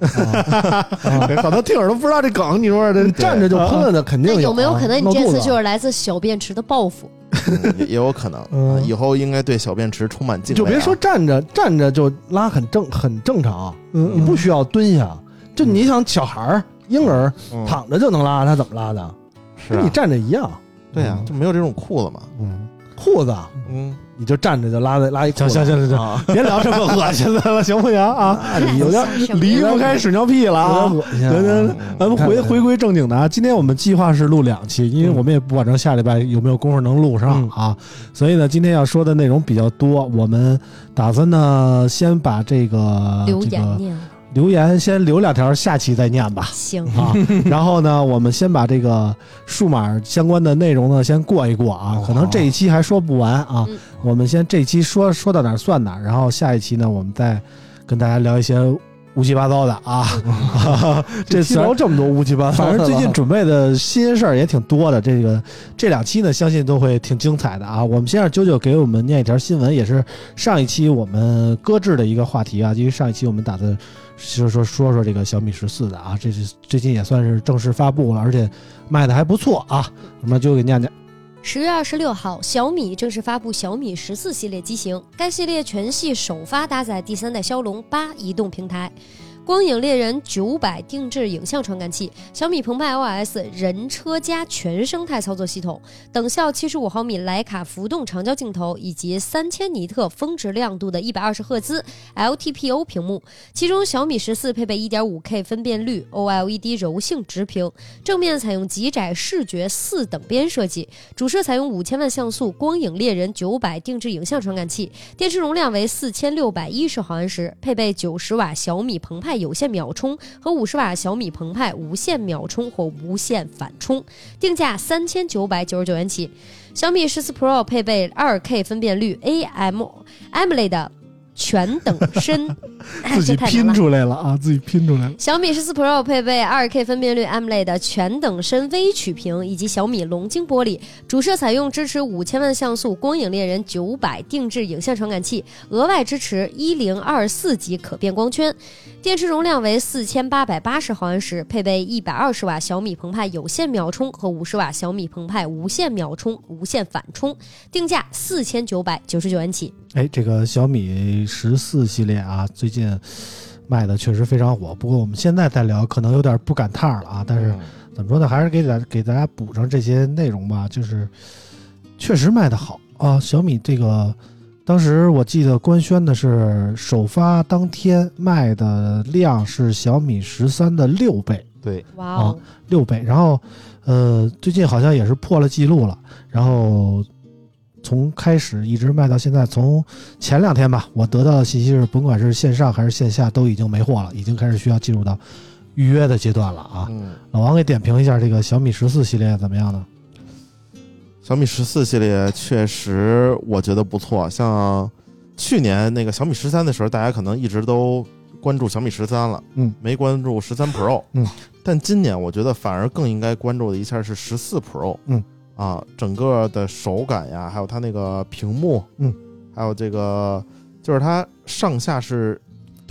好多听友都不知道这梗，你说这站着就喷了的肯定。那有没有可能你这次就是来自小便池的报复？嗯也也有可能，以后应该对小便池充满敬畏啊。就别说站着，站着就拉很正很正常，嗯你不需要蹲下。就你想小孩儿、婴儿嗯躺着就能拉，他怎么拉的？是啊跟你，站着一样。对呀，就没有这种裤子嘛。嗯，裤子嗯，你就站着就拉的拉一裤行子。行行行行，啊，别聊这么恶心的了，行不行啊？那你有点离不开屎尿屁了啊！有点恶心啊。行行，咱们回回归正经的啊，今天我们计划是录两期，因为我们也不保证下礼拜有没有功夫能录上啊，所以呢，今天要说的内容比较多，我们打算呢先把这个留这个言念留言先留两条，下期再念吧。行，啊，然后呢，我们先把这个数码相关的内容呢先过一过啊，可能这一期还说不完啊，嗯。我们先这一期说说到哪儿算哪儿，然后下一期呢，我们再跟大家聊一些乌七八糟的啊，这次期聊这么多乌七八糟，反正最近准备的新鲜事儿也挺多的，这个这两期呢，相信都会挺精彩的啊。我们先让九九给我们念一条新闻，也是上一期我们搁置的一个话题啊，因为上一期我们打算就是说说说这个小米十四的啊，这是最近也算是正式发布了，而且卖的还不错啊。我们就给念念。十月二十六号，小米正式发布小米十四系列机型，该系列全系首发搭载第三代骁龙八移动平台。光影猎人九百定制影像传感器，小米澎湃 OS 人车家全生态操作系统，等效七十五毫米徕卡浮动长焦镜头，以及三千尼特峰值亮度的一百二十赫兹 LTPO 屏幕。其中，小米十四配备一点五 K 分辨率 OLED 柔性直屏，正面采用极窄视觉四等边设计，主摄采用五千万像素光影猎人九百定制影像传感器，电池容量为四千六百一十毫安时，配备九十瓦小米澎湃有线秒充和五十瓦小米澎湃无线秒充或无线反充，定价三千九百九十九元起。小米十四 Pro 配备二 K 分辨率 AM AMOLED 全等深，哎自己拼。出来了啊，自己拼出来了。小米十四 Pro 配备 2K 分辨率 AMOLED 全等深微曲屏以及小米龙晶玻璃，主摄采用支持五千万像素光影猎人九百定制影像传感器，额外支持一零二四级可变光圈，电池容量为四千八百八十毫安时，配备一百二十瓦小米澎湃有线秒充和五十瓦小米澎湃无线秒充、无线反充，定价四千九百九十九元起。哎，这个小米十四系列啊，最近卖的确实非常火。不过我们现在再聊，可能有点不赶趟了啊。但是怎么说呢，还是给大给大家补上这些内容吧。就是确实卖的好啊，小米这个。当时我记得官宣的是首发当天卖的量是小米十三的六倍，对，哇哦，六倍。然后，呃，最近好像也是破了记录了。然后从开始一直卖到现在，从前两天吧，我得到的信息是，甭管是线上还是线下，都已经没货了，已经开始需要进入到预约的阶段了啊。嗯，老王给点评一下这个小米十四系列怎么样呢？小米十四系列确实我觉得不错，像去年那个小米十三的时候，大家可能一直都关注小米十三了，嗯，没关注十三 Pro，嗯，但今年我觉得反而更应该关注的一下是十四 Pro，嗯，啊，整个的手感呀，还有它那个屏幕，嗯，还有这个就是它上下是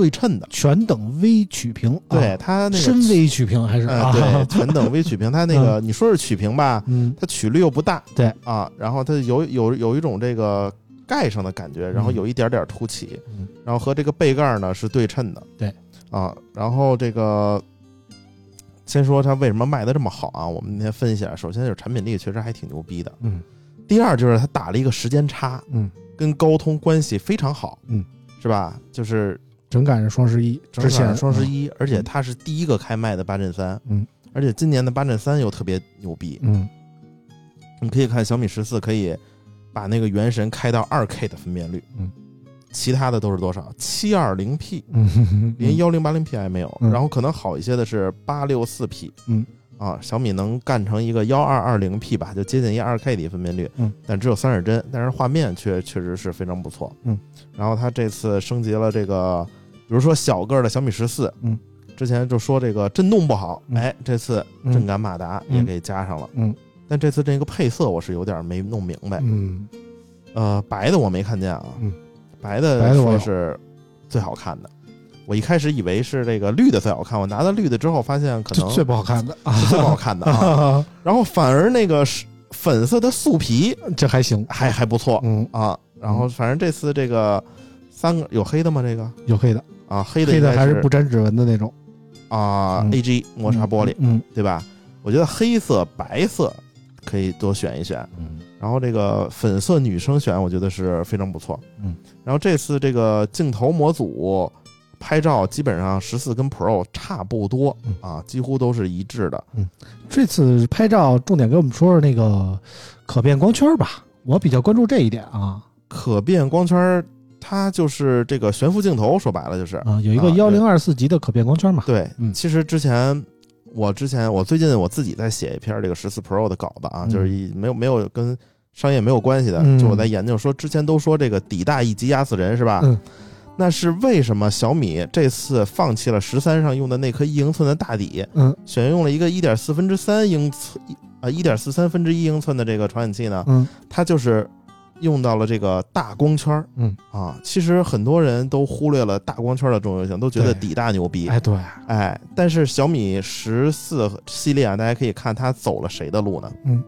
对称的，全等微曲屏，对啊它那个深微曲屏还是？呃啊？对 全等微曲屏，它那个你说是曲屏吧，嗯。它曲率又不大，对。啊，然后它有有有一种这个盖上的感觉，然后有一点点凸起，嗯。然后和这个背盖呢是对称的，对。啊，然后这个先说它为什么卖的这么好啊？我们那天分析啊，首先就是产品力确实还挺牛逼的，嗯。第二就是它打了一个时间差，嗯，跟高通关系非常好，嗯，是吧？就是正赶上双十一正赶上双十，一，而且它是第一个开卖的八阵三，嗯，而且今年的八阵三又特别牛逼，嗯。你可以看小米十四可以把那个原神开到二 K 的分辨率，嗯，其他的都是多少？七二零 P，嗯，连幺零八零 P 还没有。嗯。然后可能好一些的是八六四 P，嗯，啊，小米能干成一个幺二二零 P 吧，就接近一二 K 的分辨率，嗯，但只有三十帧，但是画面却确实是非常不错，嗯。然后它这次升级了这个，比如说小个儿的小米十四，嗯。之前就说这个震动不好，嗯。哎，这次嗯震感马达也嗯给加上了，嗯。但这次这个配色我是有点没弄明白，嗯。呃，白的我没看见啊，嗯。白的说是最好看的，我一开始以为是这个绿的最好看，我拿到绿的之后发现可能这最不好看的。啊，最不好看的啊，然后反而那个是粉色的素皮这还行，还还不错嗯，啊，然后反正这次这个三个有黑的吗？这个有黑的，啊，黑的黑的还是不沾指纹的那种啊嗯 AG 磨砂玻璃，嗯对吧？我觉得黑色、白色可以多选一选，嗯然后这个粉色女生选，我觉得是非常不错。嗯，然后这次这个镜头模组拍照基本上十四跟 Pro 差不多嗯啊，几乎都是一致的。嗯这次拍照重点给我们说说那个可变光圈吧，我比较关注这一点啊可变光圈儿，它就是这个悬浮镜头，说白了就是。啊，有一个啊幺零二四级的可变光圈嘛，对。嗯。其实之前我之前我最近我自己在写一篇这个十四 Pro 的稿子啊，嗯。就是一没有没有跟商业没有关系的，嗯。就我在研究说，之前都说这个底大一级压死人是吧？嗯。那是为什么小米这次放弃了十三上用的那颗一英寸的大底，嗯。选用了一个一点四分之三英寸啊一点四三分之一英寸的这个传感器呢？嗯。它就是用到了这个大光圈儿嗯，啊。其实很多人都忽略了大光圈的重要性，都觉得底大牛逼。哎对，哎，但是小米十四系列啊，大家可以看它走了谁的路呢？嗯，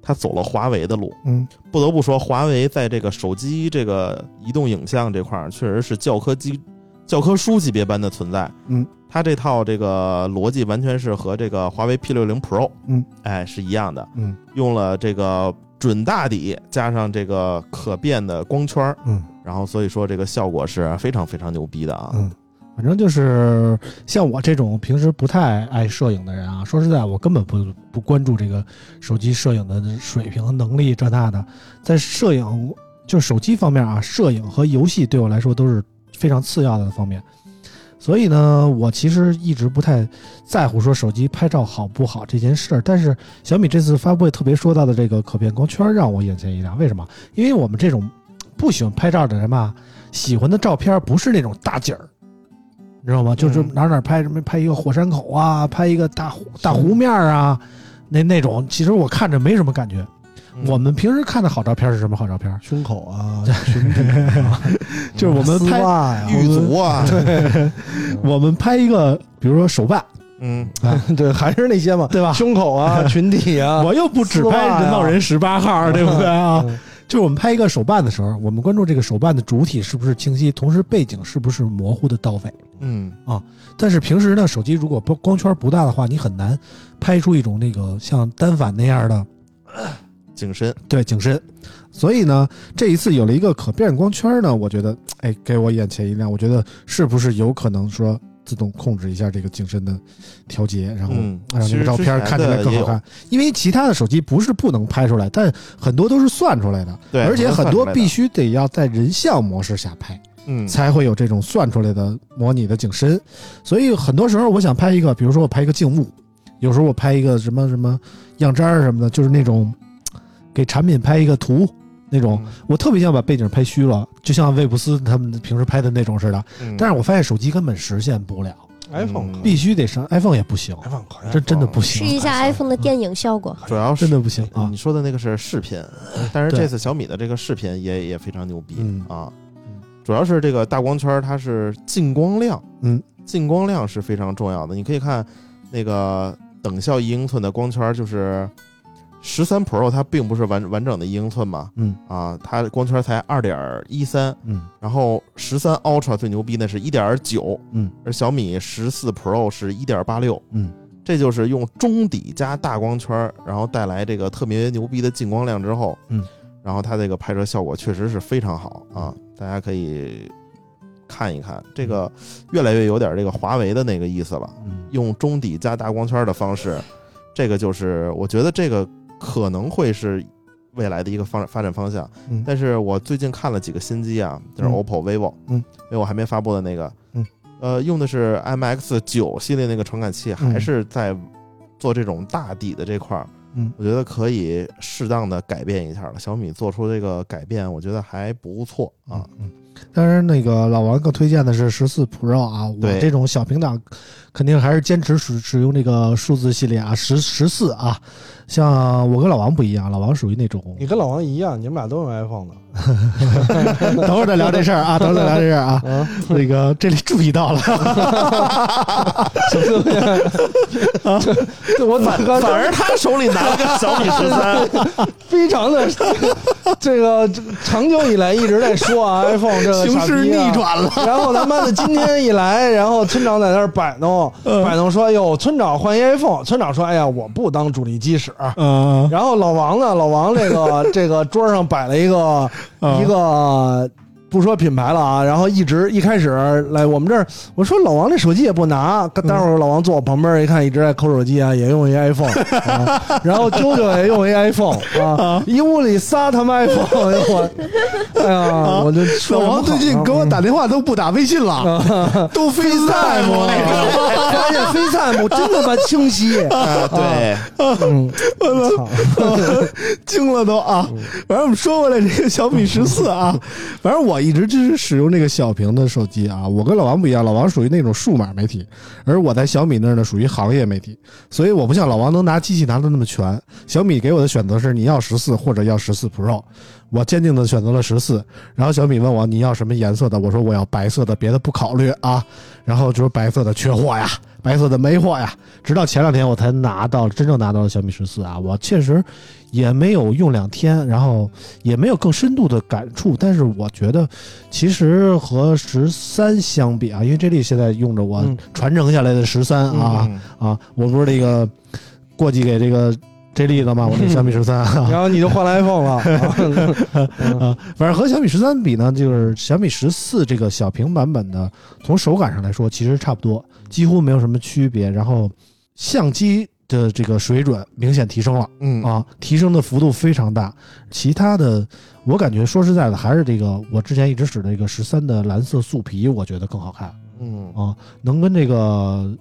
它走了华为的路。嗯不得不说，华为在这个手机这个移动影像这块儿，确实是教科机、教科书级别般的存在。嗯，它这套这个逻辑完全是和这个华为 P 六零 Pro，嗯，哎是一样的，嗯用了这个准大底加上这个可变的光圈儿，嗯然后所以说这个效果是非常非常牛逼的啊。嗯，反正就是像我这种平时不太爱摄影的人啊，说实在，我根本不不关注这个手机摄影的水平能力这那的，在摄影就手机方面啊，摄影和游戏对我来说都是非常次要的方面。所以呢，我其实一直不太在乎说手机拍照好不好这件事儿。但是小米这次发布会特别说到的这个可变光圈，让我眼前一亮。为什么？因为我们这种不喜欢拍照的人吧，喜欢的照片不是那种大景儿，你 知道吗？就是哪儿哪儿拍什么拍一个火山口啊，拍一个大大湖面儿啊，那那种其实我看着没什么感觉。嗯。我们平时看的好照片是什么好照片？胸口啊，就是我们拍，袜呀，狱卒啊，对，我们拍一个，比如说手办，嗯，对，还是那些嘛，对吧？胸口啊，裙底啊，我又不只拍人造人十八号，对不对啊？嗯。就是我们拍一个手办的时候，我们关注这个手办的主体是不是清晰，同时背景是不是模糊的到位。嗯。啊但是平时呢，手机如果不光圈不大的话，你很难拍出一种那个像单反那样的景深，对景深。所以呢，这一次有了一个可变光圈呢，我觉得哎，给我眼前一亮。我觉得是不是有可能说自动控制一下这个景深的调节，然后嗯让这个照片看起来更好看？因为其他的手机不是不能拍出来，但很多都是算出来的，对而且很多必须得要在人像模式下拍。嗯，才会有这种算出来的模拟的景深。所以很多时候，我想拍一个，比如说我拍一个静物，有时候我拍一个什么什么样渣儿什么的，就是那种给产品拍一个图那种，嗯。我特别想把背景拍虚了，就像魏布斯他们平时拍的那种似的。嗯，但是我发现手机根本实现不了，iPhone 必须得上 iPhone 也不行，iPhone 可以，这真的不行。试，一下 iPhone 的电影效果。主要是真的不行啊。你！说的那个是视频，但是这次小米的这个视频也也非常牛逼嗯。啊。嗯，主要是这个大光圈它是进光量，嗯，进光量是非常重要的。你可以看那个等效一英寸的光圈，就是十三 Pro 它并不是完完整的一英寸嘛，嗯。啊，它光圈才二点一三，嗯。然后十三 Ultra 最牛逼的是一点九，嗯。而小米十四 Pro 是一点八六，嗯，这就是用中底加大光圈，然后带来这个特别牛逼的进光量之后，嗯，然后它这个拍摄效果确实是非常好啊，大家可以看一看，这个越来越有点这个华为的那个意思了，嗯。用中底加大光圈的方式，这个就是我觉得这个可能会是。未来的一个发发展方向，嗯。但是我最近看了几个新机啊，就是嗯。OPPO、vivo，嗯，vivo 还没发布的那个，嗯，呃，用的是 MX 九系列那个传感器，嗯。还是在做这种大底的这块儿，嗯。我觉得可以适当的改变一下了。小米做出这个改变，我觉得还不错啊。嗯，当然那个老王更推荐的是十四 Pro 啊，我对。这种小屏党肯定还是坚持使使用这个数字系列啊，十十四啊。像我跟老王不一样，老王属于那种，你跟老王一样，你们俩都用 iPhone 的。等会儿再聊这事儿啊，等会儿再聊这事儿啊。啊，那个这里注意到了，这我反反而他手里拿了个小米十三，非常的这个这个长久以来一直在说啊，iPhone 这个形势逆转了。然后他妈的今天一来，然后村长在那儿摆弄，嗯摆弄说：“哟，村长换一 iPhone。”村长说：“哎呀，我不当主力机使。”嗯然后老王呢，老王这个 这个桌上摆了一个嗯一个。不说品牌了啊，然后一直一开始来我们这儿，我说老王这手机也不拿，待会儿老王坐我旁边一看，一直在抠手机啊，也用一 iPhone，、啊、然后啾啾也用一 iPhone 啊，一屋里仨他妈 iPhone，我，哎呀，我就老王最近给我打电话都不打微信了，都 FaceTime 了。发现 FaceTime 真他妈清晰，啊对，嗯，操，惊了都啊！反正我们说回来，这个小米十四啊，反正我一直就是使用这个小屏的手机啊。我跟老王不一样，老王属于那种数码媒体，而我在小米那儿呢属于行业媒体，所以我不像老王能拿机器拿的那么全。小米给我的选择是你要十四或者要十四 Pro，我坚定的选择了十四。然后小米问我你要什么颜色的，我说我要白色的，别的不考虑啊。然后就说白色的缺货呀，白色的没货呀。直到前两天我才拿到真正拿到了小米十四啊，我确实也没有用两天，然后也没有更深度的感触。但是我觉得，其实和十三相比啊，因为这里现在用着我嗯传承下来的十三啊、嗯啊，我不是那个过继给这个 J 莉了吗？我这小米十三啊。然后你就换了 iPhone 了，啊，反正和小米十三比呢，就是小米十四这个小屏版本的，从手感上来说其实差不多，几乎没有什么区别。然后相机的这个水准明显提升了嗯啊，提升的幅度非常大。其他的，我感觉说实在的，还是这个我之前一直使的这个十三的蓝色素皮，我觉得更好看嗯啊，能跟这个。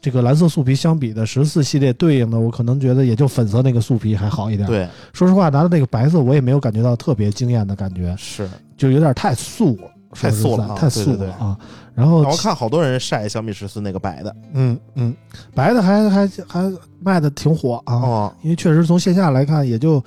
这个蓝色素皮相比的十四系列对应的，我可能觉得也就粉色那个素皮还好一点。，对说实话，拿到那个白色，我也没有感觉到特别惊艳的感觉。是。就有点太素了，太素了太素了啊。然后我看好多人晒小米十四那个白的嗯嗯，白的还还还卖的挺火啊，哦，因为确实从线下来看，也就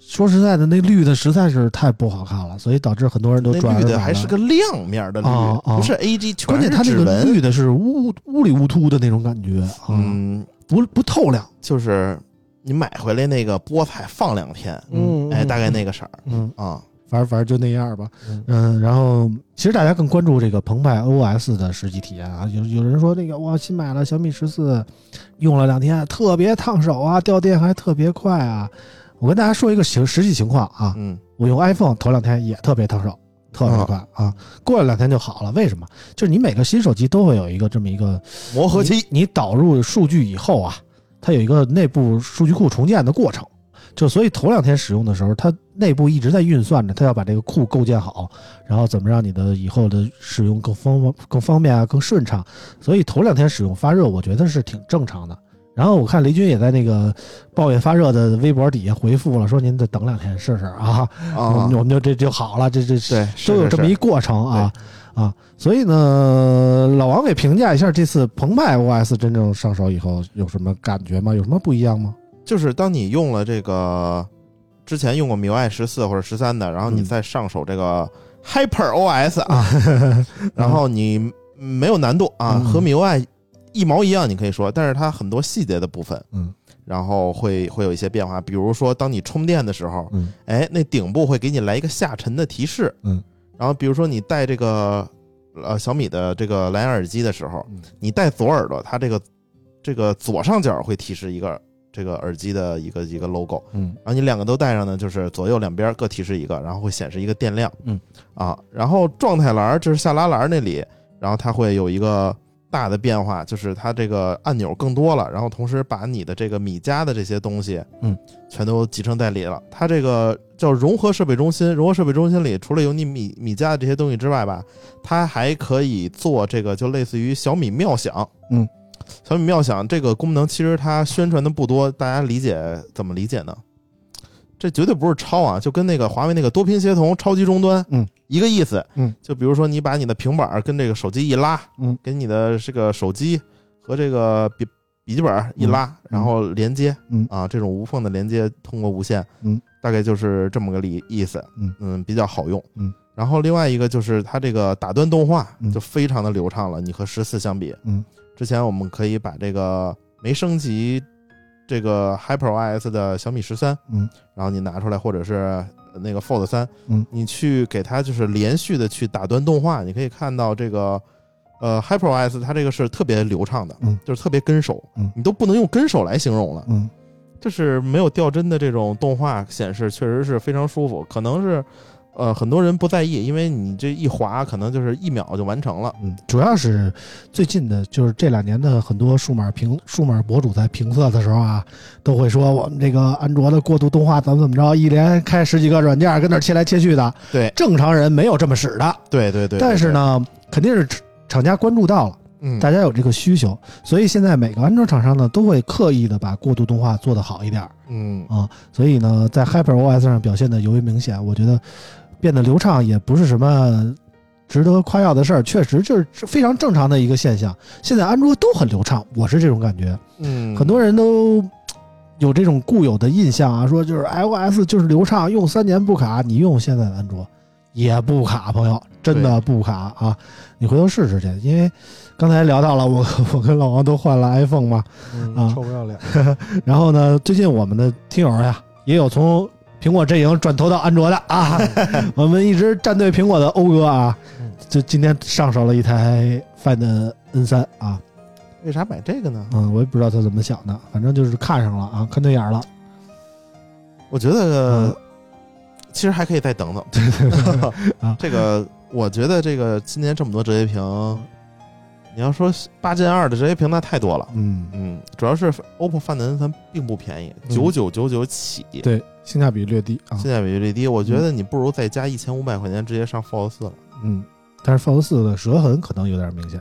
说实在的，那绿的实在是太不好看了，所以导致很多人都转了绿的还是个亮面的绿啊，啊不是 A G，全关键它那个。绿的是乌乌里乌突的那种感觉啊，嗯，不不透亮。就是你买回来那个菠菜放两天，嗯，哎，大概那个色儿嗯，啊，反正反正就那样吧。嗯嗯，然后其实大家更关注这个澎湃 OS 的实际体验啊。有有人说那个我新买了小米十四，用了两天特别烫手啊，掉电还特别快啊。我跟大家说一个实实际情况啊，嗯我用 iPhone 头两天也特别烫手，特别快啊，过了两天就好了。为什么？就是你每个新手机都会有一个这么一个磨合期，你，你导入数据以后啊，它有一个内部数据库重建的过程。就所以头两天使用的时候，它内部一直在运算着，他要把这个库构建好，然后怎么让你的以后的使用更方更方便啊，更顺畅。所以头两天使用发热，我觉得是挺正常的。然后我看雷军也在那个抱怨发热的微博底下回复了，说您再等两天试试啊，我啊们，我们就这就好了，这这对，都有这么一过程啊啊，所以呢，老王给评价一下这次澎湃 OS 真正上手以后有什么感觉吗？有什么不一样吗？就是当你用了这个之前用过 MIUI 十四或者十三的，然后你嗯再上手这个 Hyper OS 啊，然后你没有难度啊，嗯和 MIUI 一毛一样，你可以说，但是它很多细节的部分，嗯，然后会会有一些变化，比如说当你充电的时候，嗯。哎，那顶部会给你来一个下沉的提示，嗯，然后比如说你戴这个呃小米的这个蓝牙耳机的时候嗯，你戴左耳朵，它这个这个左上角会提示一个这个耳机的一个一个 logo，嗯。然后你两个都带上呢，就是左右两边各提示一个，然后会显示一个电量，嗯，啊，然后状态栏就是下拉栏那里，然后它会有一个大的变化，就是它这个按钮更多了，然后同时把你的这个米家的这些东西，嗯，全都集成在里了。它这个叫融合设备中心，融合设备中心里除了有你米米家的这些东西之外吧，它还可以做这个就类似于小米妙想，嗯。小米妙想这个功能，其实它宣传的不多，大家理解怎么理解呢？这绝对不是抄啊，就跟那个华为那个多屏协同超级终端，嗯，一个意思，嗯，就比如说你把你的平板跟这个手机一拉，嗯，跟你的这个手机和这个笔笔记本一拉，然后连接，嗯。啊，这种无缝的连接通过无线，嗯，大概就是这么个理意思，嗯。比较好用，嗯。然后另外一个就是它这个打断动画嗯。就非常的流畅了，你和十四相比，嗯，之前我们可以把这个没升级这个 HyperOS 的小米十三，嗯，然后你拿出来，或者是那个 Fold 三，嗯，你去给它就是连续的去打断动画，你可以看到这个呃 HyperOS 它这个是特别流畅的，嗯，就是特别跟手，嗯。你都不能用跟手来形容了，嗯。就是没有掉帧的这种动画显示，确实是非常舒服，可能是。呃，很多人不在意，因为你这一滑，可能就是一秒就完成了。嗯，主要是最近的，就是这两年的很多数码评数码博主在评测的时候啊，都会说我们这个安卓的过渡动画怎么怎么着，一连开十几个软件跟那切来切去的，对，正常人没有这么使的。对对对。但是，呢，肯定是厂家关注到了。嗯，大家有这个需求，所以现在每个安卓厂商呢都会刻意的把过渡动画做得好一点嗯啊，所以呢，在 HyperOS 上表现的尤为明显。我觉得变得流畅也不是什么值得夸耀的事儿，确实就是非常正常的一个现象。现在安卓都很流畅，我是这种感觉。嗯，很多人都有这种固有的印象啊，说就是 iOS 就是流畅，用三年不卡。你用现在的安卓也不卡，朋友，真的不卡啊！你回头试试去，因为刚才聊到了我 我跟老王都换了 iPhone 嘛，嗯啊臭不要脸。然后呢，最近我们的听友呀也有从苹果阵营转投到安卓的啊，我们一直站队苹果的欧哥啊，就今天上手了一台 Find N 三啊，为啥买这个呢？嗯，我也不知道他怎么想的，反正就是看上了啊，看对眼了。我觉得嗯。其实还可以再等等。啊。这个我觉得这个今年这么多折叠屏，你要说八进二的折叠屏那太多了。嗯，嗯，主要是 OPPO Find N 三并不便宜，嗯。九九九九起，对，性价比略低啊。性价比略低。我觉得你不如再加一千五百块钱直接上 Fold 四了。嗯，但是 Fold 四的折痕可能有点明显。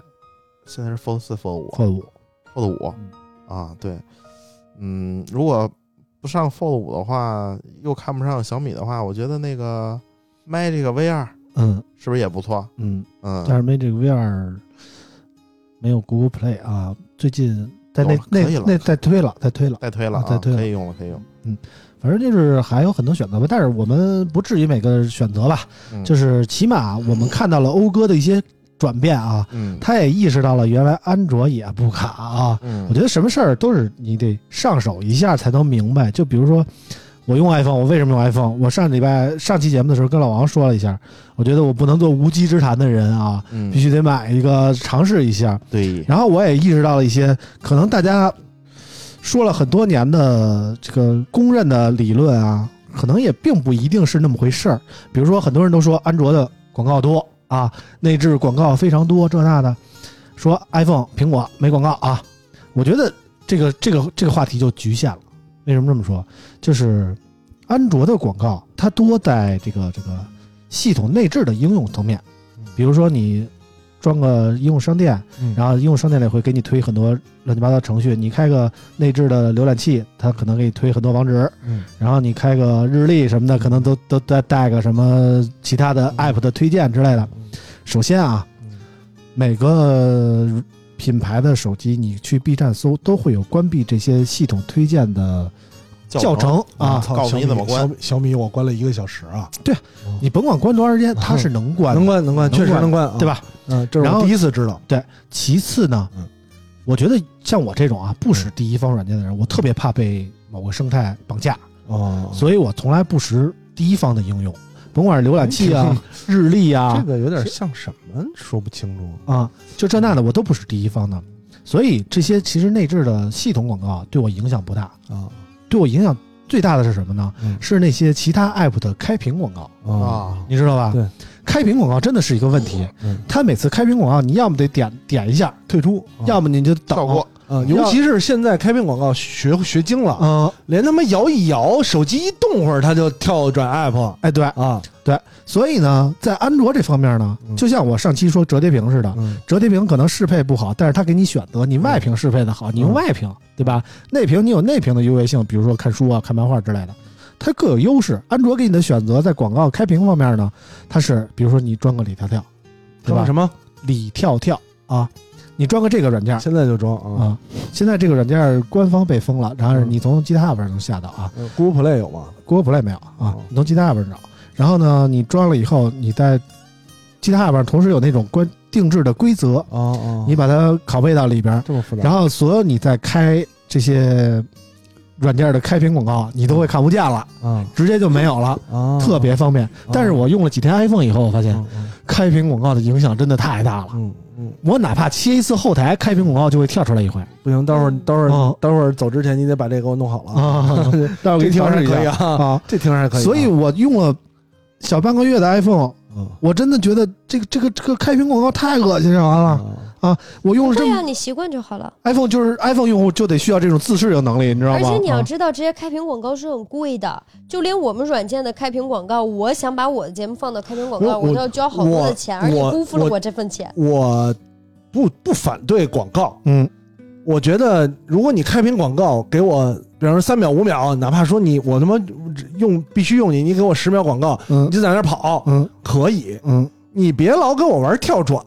现在是 Fold 四、Fold 五、Fold 五，Fold 五啊，对，嗯，如果不上 Fold 五的话，又看不上小米的话，我觉得那个 Magic V 二嗯是不是也不错？嗯，嗯，但是没这个 VR 没有 Google Play 啊，最近在那那那在推了，在推了。在推了啊，啊再推了可以用了，可以用。反正就是还有很多选择吧，但是我们不至于每个选择吧，嗯就是起码我们看到了讴歌的一些转变啊，嗯他也意识到了原来安卓也不卡啊。嗯我觉得什么事儿都是你得上手一下才能明白。就比如说，我用 iPhone，我为什么用 iPhone？我上礼拜上期节目的时候跟老王说了一下，我觉得我不能做无稽之谈的人啊，嗯必须得买一个尝试一下。对，然后我也意识到了一些可能大家说了很多年的这个公认的理论啊，可能也并不一定是那么回事儿。比如说，很多人都说安卓的广告多啊，内置广告非常多，这那的，说 iPhone 苹果没广告啊。我觉得这个这个这个话题就局限了。为什么这么说？就是安卓的广告它多在这个这个系统内置的应用层面，比如说你装个应用商店。嗯然后应用商店里会给你推很多乱七八糟程序，你开个内置的浏览器，它可能给你推很多网址，嗯然后你开个日历什么的，可能都都带带个什么其他的 app 的推荐之类的。首先啊，每个品牌的手机你去 B 站搜都会有关闭这些系统推荐的教程啊，操告诉你怎么关小米我关了一个小时啊，对你甭管关多长时间，它是能关，能关能关，确实能关，啊对？吧？嗯，这是然后我第一次知道。对其次呢，嗯我觉得像我这种啊不使第一方软件的人，我特别怕被某个生态绑架。哦，所以我从来不识第一方的应用，甭管是浏览器啊、日历啊这啊个有点像什么，说不清楚。啊，就这那的，我都不是第一方的。所以这些其实内置的系统广告对我影响不大，啊对我影响最大的是什么呢？嗯是那些其他 app 的开屏广告，啊，你知道吧？对，开屏广告真的是一个问题。嗯它每次开屏广告，你要么得点点一下退出，要么你就等跳过。啊，尤其是现在开屏广告学学精了，嗯，连他妈摇一摇，手机一动会儿，它就跳转 app 哎，对，啊，对所以呢，在安卓这方面呢，嗯就像我上期说折叠屏似的，嗯折叠屏可能适配不好，但是它给你选择，你外屏适配的好，你用外屏，对吧？内屏你有内屏的优越性，比如说看书啊、看漫画之类的，它各有优势。安卓给你的选择在广告开屏方面呢，它是比如说你装个李跳跳，对吧？什么？李跳跳啊，你装个这个软件现在就装啊。啊，现在这个软件官方被封了，然后嗯你从 GitHub 上能下到啊呃 Google Play 有吗？，Google Play 没有啊哦，你从 GitHub 上找。然后呢，你装了以后，你在 GitHub 上同时有那种关定制的规则，哦哦，你把它拷贝到里边，这么复杂？然后所有你在开这些软件的开屏广告，你都会看不见了，啊直接就没有了，啊，特别方便。但是我用了几天 iPhone 以后，我发现开屏广告的影响真的太大了。我哪怕切一次后台，开屏广告就会跳出来一回不行，等会儿等会哦儿等会儿走之前，你得把这个给我弄好了。啊，让我给这听着还你调试一下可以啊，啊。这听着还可以啊。所以我用了小半个月的 iPhone，嗯我真的觉得这个这个这个开屏广告太恶心了。完了，啊我用了这对呀、么你习惯就好了。iPhone 就是 iPhone 用户就得需要这种自适应能力，你知道吗？而且你要啊知道，这些开屏广告是很贵的，就连我们软件的开屏广告，我想把我的节目放到开屏广告，我我都要交好多的钱，而且辜负了我这份钱。我不不反对广告，嗯我觉得如果你开屏广告给我，比方说三秒五秒，哪怕说你我他妈用必须用你，你给我十秒广告，嗯你就在那儿跑，嗯可以。嗯你别老跟我玩跳转，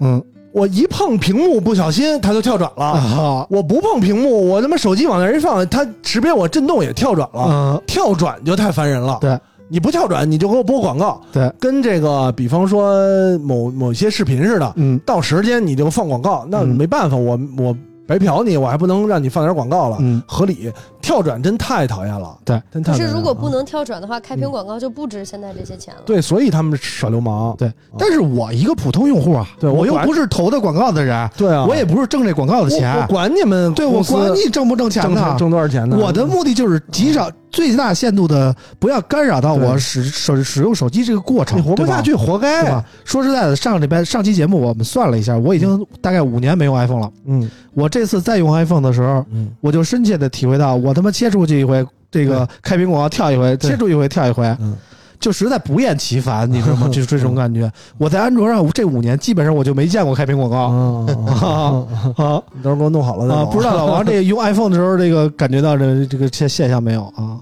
嗯我一碰屏幕不小心它就跳转了。啊我不碰屏幕，我他妈手机往那儿一放，它识别我震动也跳转了。嗯，跳转就太烦人了。对，你不跳转，你就给我播广告。对，跟这个比方说某某些视频似的，嗯到时间你就放广告，那嗯没办法，我我白嫖你，我还不能让你放点广告了，嗯，合理。跳转真太讨厌了，对，真太讨厌了。可是如果不啊能跳转的话，开屏广告就不值现在这些钱了。对，所以他们耍流氓。对，但是我一个普通用户啊，对我我又不是投的广告的人，对啊，我也不是挣这广告的我钱我，管你们对我公司管你挣不挣钱挣呢？挣多少钱呢？我的目的就是极少、最大限度的不要干扰到对我使手使用手机这个过程，你活不下，去，活对该吧。？说实在的，上礼拜上期节目我们算了一下，我已经大概五年没用 iPhone 了。嗯我这次再用 iPhone 的时候，嗯，我就深切的体会到，我他妈切出去一回，这个开屏广告跳一回，对。切出一回跳一回，嗯。就实在不厌其烦，你知道吗？就是这种感觉。我在安卓上这五年，基本上我就没见过开屏广告啊，啊。你到时候给我弄好了再啊！不知道老王这用 iPhone 的时候，这个感觉到这这个现现象没有？啊？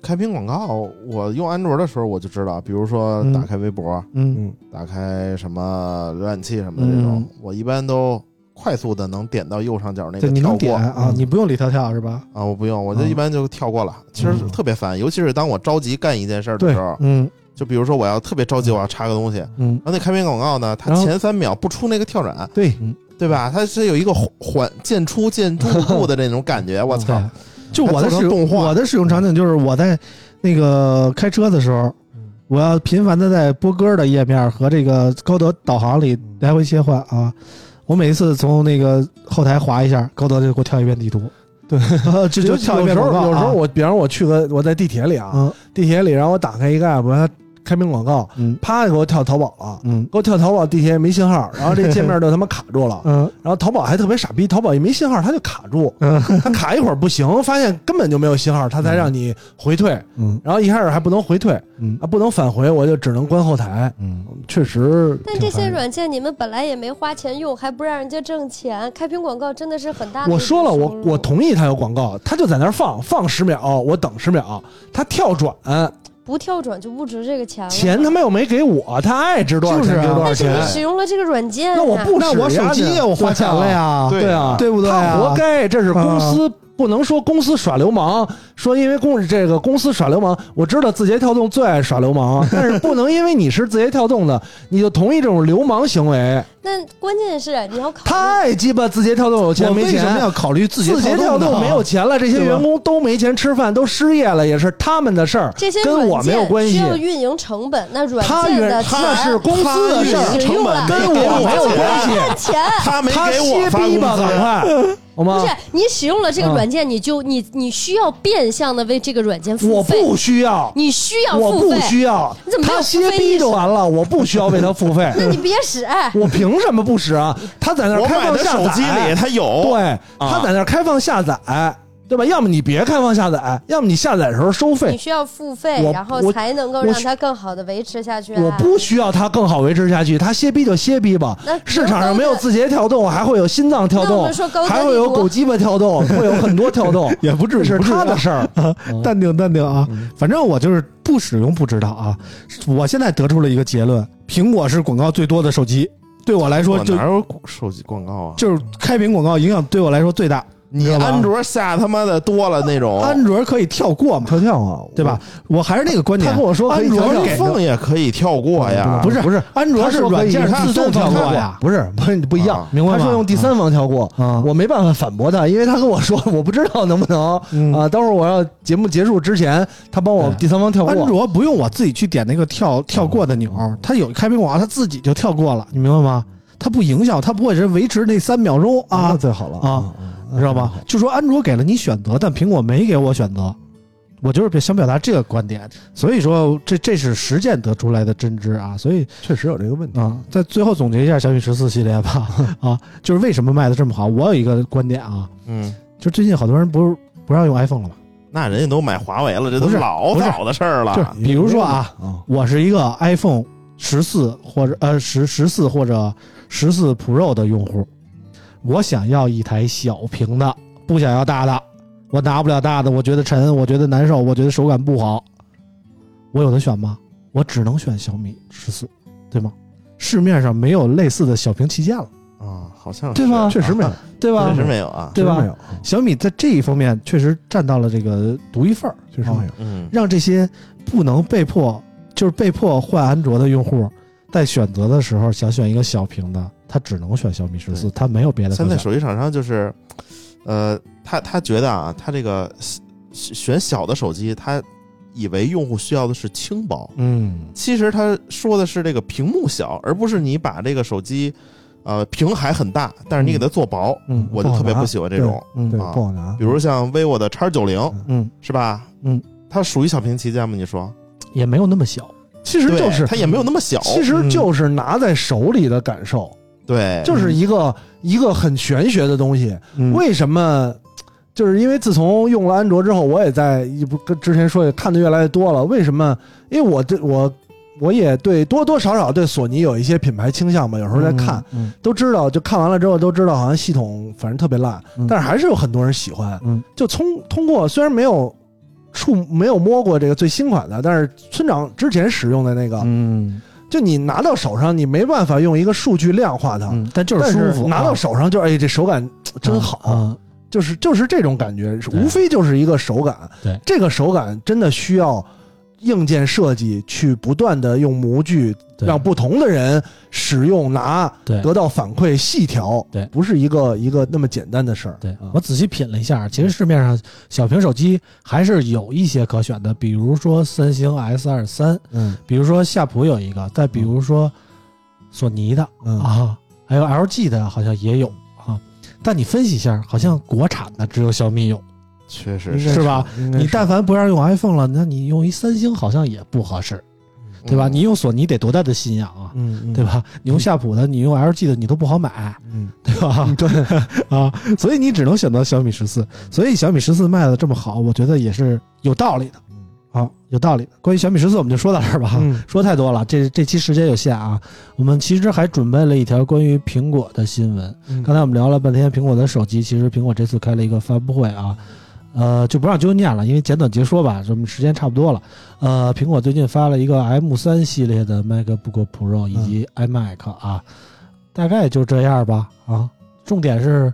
开屏广告，我用安卓的时候我就知道，比如说嗯。打开微博，嗯。打开什么浏览器什么的这种，嗯。我一般都快速的能点到右上角那对，个你能跳过。点啊，你不用李跳跳是吧？啊，我不用，我就嗯一般就跳过了。其实嗯。特别烦，尤其是当我着急干一件事儿的时候，嗯。就比如说我要特别着急，我要插个东西，嗯。然嗯，后那开屏广告呢，它前三秒不出那个跳转，对，对吧？它是有一个缓渐出渐入步的那种感觉，我操！就我的使用我的使用场景就是我在那个开车的时候，我要频繁的在播歌的页面和这个高德导航里来回切换啊。我每一次从那个后台滑一下，高德就给我跳一遍地图，对，这 就有跳一有时候遍广。有时候我，比方我去个我在地铁里啊，嗯。地铁里，然后我打开一个 app，它开屏广告，嗯。啪给我跳淘宝了，嗯。给我跳淘宝，地铁也没信号，然后这 界面就他妈卡住了。嗯。然后淘宝还特别傻逼，淘宝也没信号，它就卡住，嗯。它卡一会儿不行，发现根本就没有信号，它才让你回退。嗯。然后一开始还不能回退嗯。啊，不能返回，我就只能关后台。嗯，确实但这些软件你们本来也没花钱用，还不让人家挣钱，开屏广告真的是很大的我说了，我我同意它有广告，它就在那儿放放十秒，我等十秒，它跳转，不跳转就不值这个钱了。钱他妈又没给我，他爱值多少钱就是啊值多少但是你钱，使用了这个软件呀，那我不那我手机也我花钱了呀，对对啊，对不对啊他活该，这是公司。不能说公司耍流氓，说因为公这个公司耍流氓，我知道字节跳动最爱耍流氓，但是不能因为你是字节跳动的，你就同意这种流氓行为。那关键是你要考虑太鸡巴字节跳动有钱没钱为什么钱？要考虑字字节跳动呢动没有钱了，这些员工都没钱吃饭，都失业了，也是他们的事儿，这些跟我软件没有关系需。要运营成本，那软件的运那是公司的事儿，他运营成本跟我没有关系。赚钱。他没他给我歇逼吧，发工资赶快，好吗不是？你使用了这个嗯软件，你就你你需要变相的为这个软件付费我，不需要，你需要我不付费，需要你怎么没有他歇逼就完了，我不需要为他付费。那你别使。我凭什么不使啊？他在那儿开买的手放下载，机里它有，对，他在那儿开放下载，对吧？要么你别开放下载，要么你下载的时候收费你。需要付费，然后才能够让它更好的维持下去、啊。我不需要它更好维持下去，它歇逼就歇逼吧。市场上没有字节跳动，还会有心脏跳动还会有狗鸡巴跳动，会有很多跳动，也不至于，是他的事儿。淡定淡定啊，反正我就是不使用不知道啊。我现在得出了一个结论：苹果是广告最多的手机，对我来说就我哪有手机广告啊？就是开屏广告影响对我来说最大。你安卓下他妈的多了那种，安卓可以跳过嘛，跳跳啊，对吧？我还是那个观点，他跟我说安卓 iPhone 也可以跳过呀，不是不是，安卓是软件自动跳过。呀，不是不是不一样。啊，明白吗？他说用第三方跳过，啊。我没办法反驳他，因为他跟我说我不知道能不能嗯。啊，等会儿我要节目结束之前，他帮我第三方跳过。安。卓不用我自己去点那个跳跳过的钮，它有开屏广告，它自己就跳过了，你明白吗？它不影响，它不会是维持那三秒钟啊。那啊，最好了啊，你知道吧？就说安卓给了你选择，但苹果没给我选择，我就是想表达这个观点。所以说，这这是实践得出来的真知啊。所以确实有这个问题。啊，在最后总结一下小米十四系列吧 啊，就是为什么卖的这么好？我有一个观点啊，嗯，就最近好多人不是不让用 iPhone 了吗？那人家都买华为了，这都是老早的事儿了。就是比如说啊，啊，我是一个 iPhone 十四或者呃十十四或者十四 Pro 的用户，我想要一台小屏的，不想要大的。我拿不了大的，我觉得沉，我觉得难受，我觉得手感不好。我有的选吗？我只能选小米十四，对吗？市面上没有类似的小屏旗舰了，啊，好像是对吧确实没有，对吧确？实没有啊。对吧没有，小米在这一方面确实占到了这个独一份儿，确实没有。嗯，让这些不能被迫就是被迫换安卓的用户，在选择的时候想选一个小屏的，他只能选小米十四，对他没有别的。现在手机厂商就是，呃，他他觉得啊，他这个选选小的手机，他以为用户需要的是轻薄，嗯，其实他说的是这个屏幕小，而不是你把这个手机，呃，屏还很大，但是你给它做薄，嗯我就特别不喜欢这种。嗯不好拿比。如像 vivo 的 X 九零嗯，是吧？嗯，它属于小屏旗舰吗？你说？也没有那么小。其实就是它也没有那么小。其实就是拿在手里的感受，对，就是一个一个很玄学的东西。嗯为什么？就是因为自从用了安卓之后，我也在不跟之前说也看的越来越多了。为什么？因为我对我我也对多多少少对索尼有一些品牌倾向吧，有时候在看，，嗯都知道，就看完了之后都知道，好像系统反正特别烂，嗯但是还是有很多人喜欢。嗯就通通过虽然没有触没有摸过这个最新款的，但是村长之前使用的那个，嗯就你拿到手上，你没办法用一个数据量化它，嗯，但就是但舒服，拿到手上就是哎，这手感真好，啊。就是就是这种感觉，无非就是一个手感。对。这个手感真的需要硬件设计去不断的用模具对让不同的人使用拿对得到反馈细调，对不是一个一个那么简单的事儿。我仔细品了一下，其实市面上小屏手机还是有一些可选的，比如说三星 S 二三，嗯比如说夏普有一个，再比如说索尼的嗯啊，还有 LG 的，好像也有啊。但你分析一下，好像国产的只有小米有。确实是，是吧？是你但凡不让用 iPhone 了，那你用一三星好像也不合适，对吧？嗯你用索尼得多大的信仰啊，嗯嗯对？吧？你用夏普的，你用 LG 的，你都不好买，嗯，对吧？对，啊，所以你只能选择小米十四。所以小米十四卖的这么好，我觉得也是有道理的。好，有道理的。关于小米十四，我们就说到这儿吧。嗯说太多了，这这期时间有限啊。我们其实还准备了一条关于苹果的新闻。嗯刚才我们聊了半天苹果的手机，其实苹果这次开了一个发布会啊，呃，就不让揪念了，因为简短截说吧，我们时间差不多了。呃，苹果最近发了一个 M 三系列的 MacBook Pro 以及 iMac 啊，大概就这样吧啊。重点是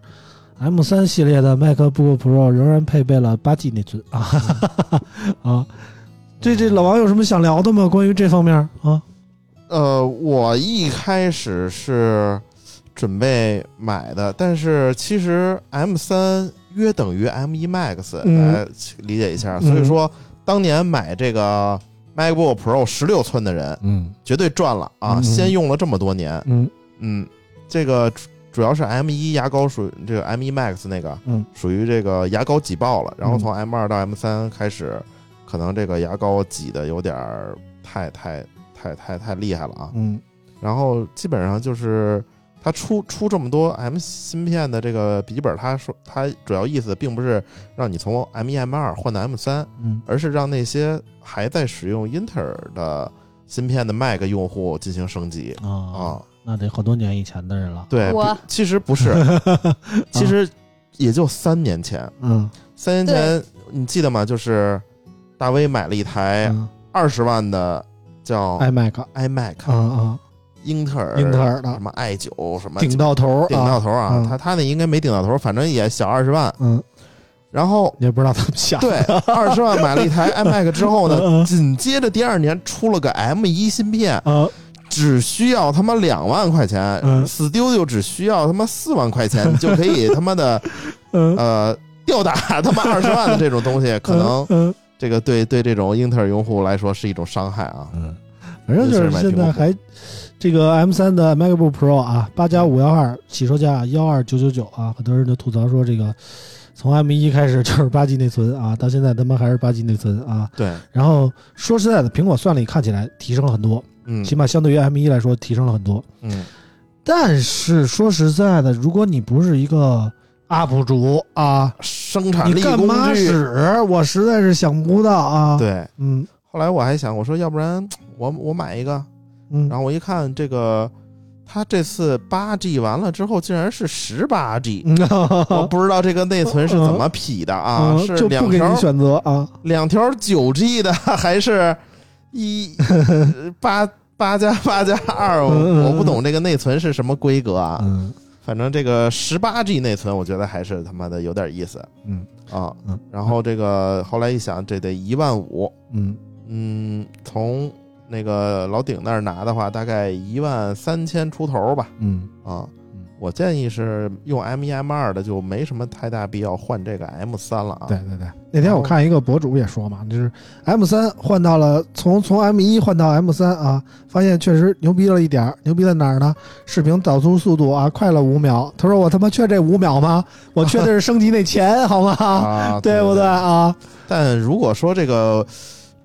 M 三系列的 MacBook Pro 仍然配备了八 G 内存啊 啊。这这老王有什么想聊的吗？关于这方面啊？呃，我一开始是准备买的，但是其实 M 三约等于 M 一 Max，来理解一下。嗯。所以说，当年买这个 MacBook Pro 十六寸的人，嗯。绝对赚了啊！嗯。先用了这么多年，嗯。嗯，这个主主要是 M 一牙膏属于这个 M 一 Max 那个，嗯，属于这个牙膏挤爆了，然后嗯。从 M 二到 M 三开始，可能这个牙膏挤的有点儿太太太太太厉害了啊。嗯。然后基本上就是它出出这么多 M 芯片的这个笔记本，它说它主要意思并不是让你从 M 一 M 二换到 M 三，嗯而是让那些还在使用英特尔的芯片的 Mac 用户进行升级啊啊。那得好多年以前的人了。对我，其实不是，其实也就三年前。嗯，三年前你记得吗？就是大威买了一台嗯二十万的叫 iMac，iMac，啊啊，英特尔英特尔的什么 i 九什么顶到头，顶到头啊嗯，他他那应该没顶到头，反正也小二十万。嗯，然后也不知道怎么想。对，二十万买了一台 iMac 之后呢，紧接着第二年出了个 M 一芯片，啊，只需要他妈两万块钱嗯，Studio 只需要他妈四万块钱，就可以他妈的嗯，呃吊打他妈二十万的这种东西，可能嗯，这个对对这种英特尔用户来说是一种伤害啊。嗯，反正就是现在还这个 M 三的 MacBook Pro 啊，八加五幺二起售价幺二九九九啊，很多人都吐槽说这个从 M 一开始就是八 G 内存啊，到现在他妈还是八 G 内存啊。对，然后说实在的，苹果算力看起来提升了很多，嗯起码相对于 M 一来说提升了很多。嗯，但是说实在的，如果你不是一个 UP 主啊，生产你力工干嘛具，使？我实在是想不到啊。，对。嗯后来我还想，我说要不然我我买一个，嗯，然后我一看这个，它这次八 G 完了之后竟然是十八 G，嗯我 不知道这个内存是怎么匹的啊？嗯是两条你选择啊。两条九 G 的，还是一呃 八八加八加二？我不懂这个内存是什么规格啊？嗯反正这个十八 G 内存，我觉得还是他妈的有点意思嗯啊。嗯，然后这个后来一想，这得一万五，嗯嗯，从那个老顶那儿拿的话，大概一万三千出头吧。嗯啊嗯，我建议是用 M 一 M 二的，就没什么太大必要换这个 M 三了啊。对对对，那天我看一个博主也说嘛，就是 M 三换到了从从 M 一换到 M 三啊，发现确实牛逼了一点儿，牛逼在哪儿呢？视频导出速度啊快了五秒。他说我他妈缺这五秒吗？我缺的是升级那钱 好吗？啊，对不对？啊？但如果说这个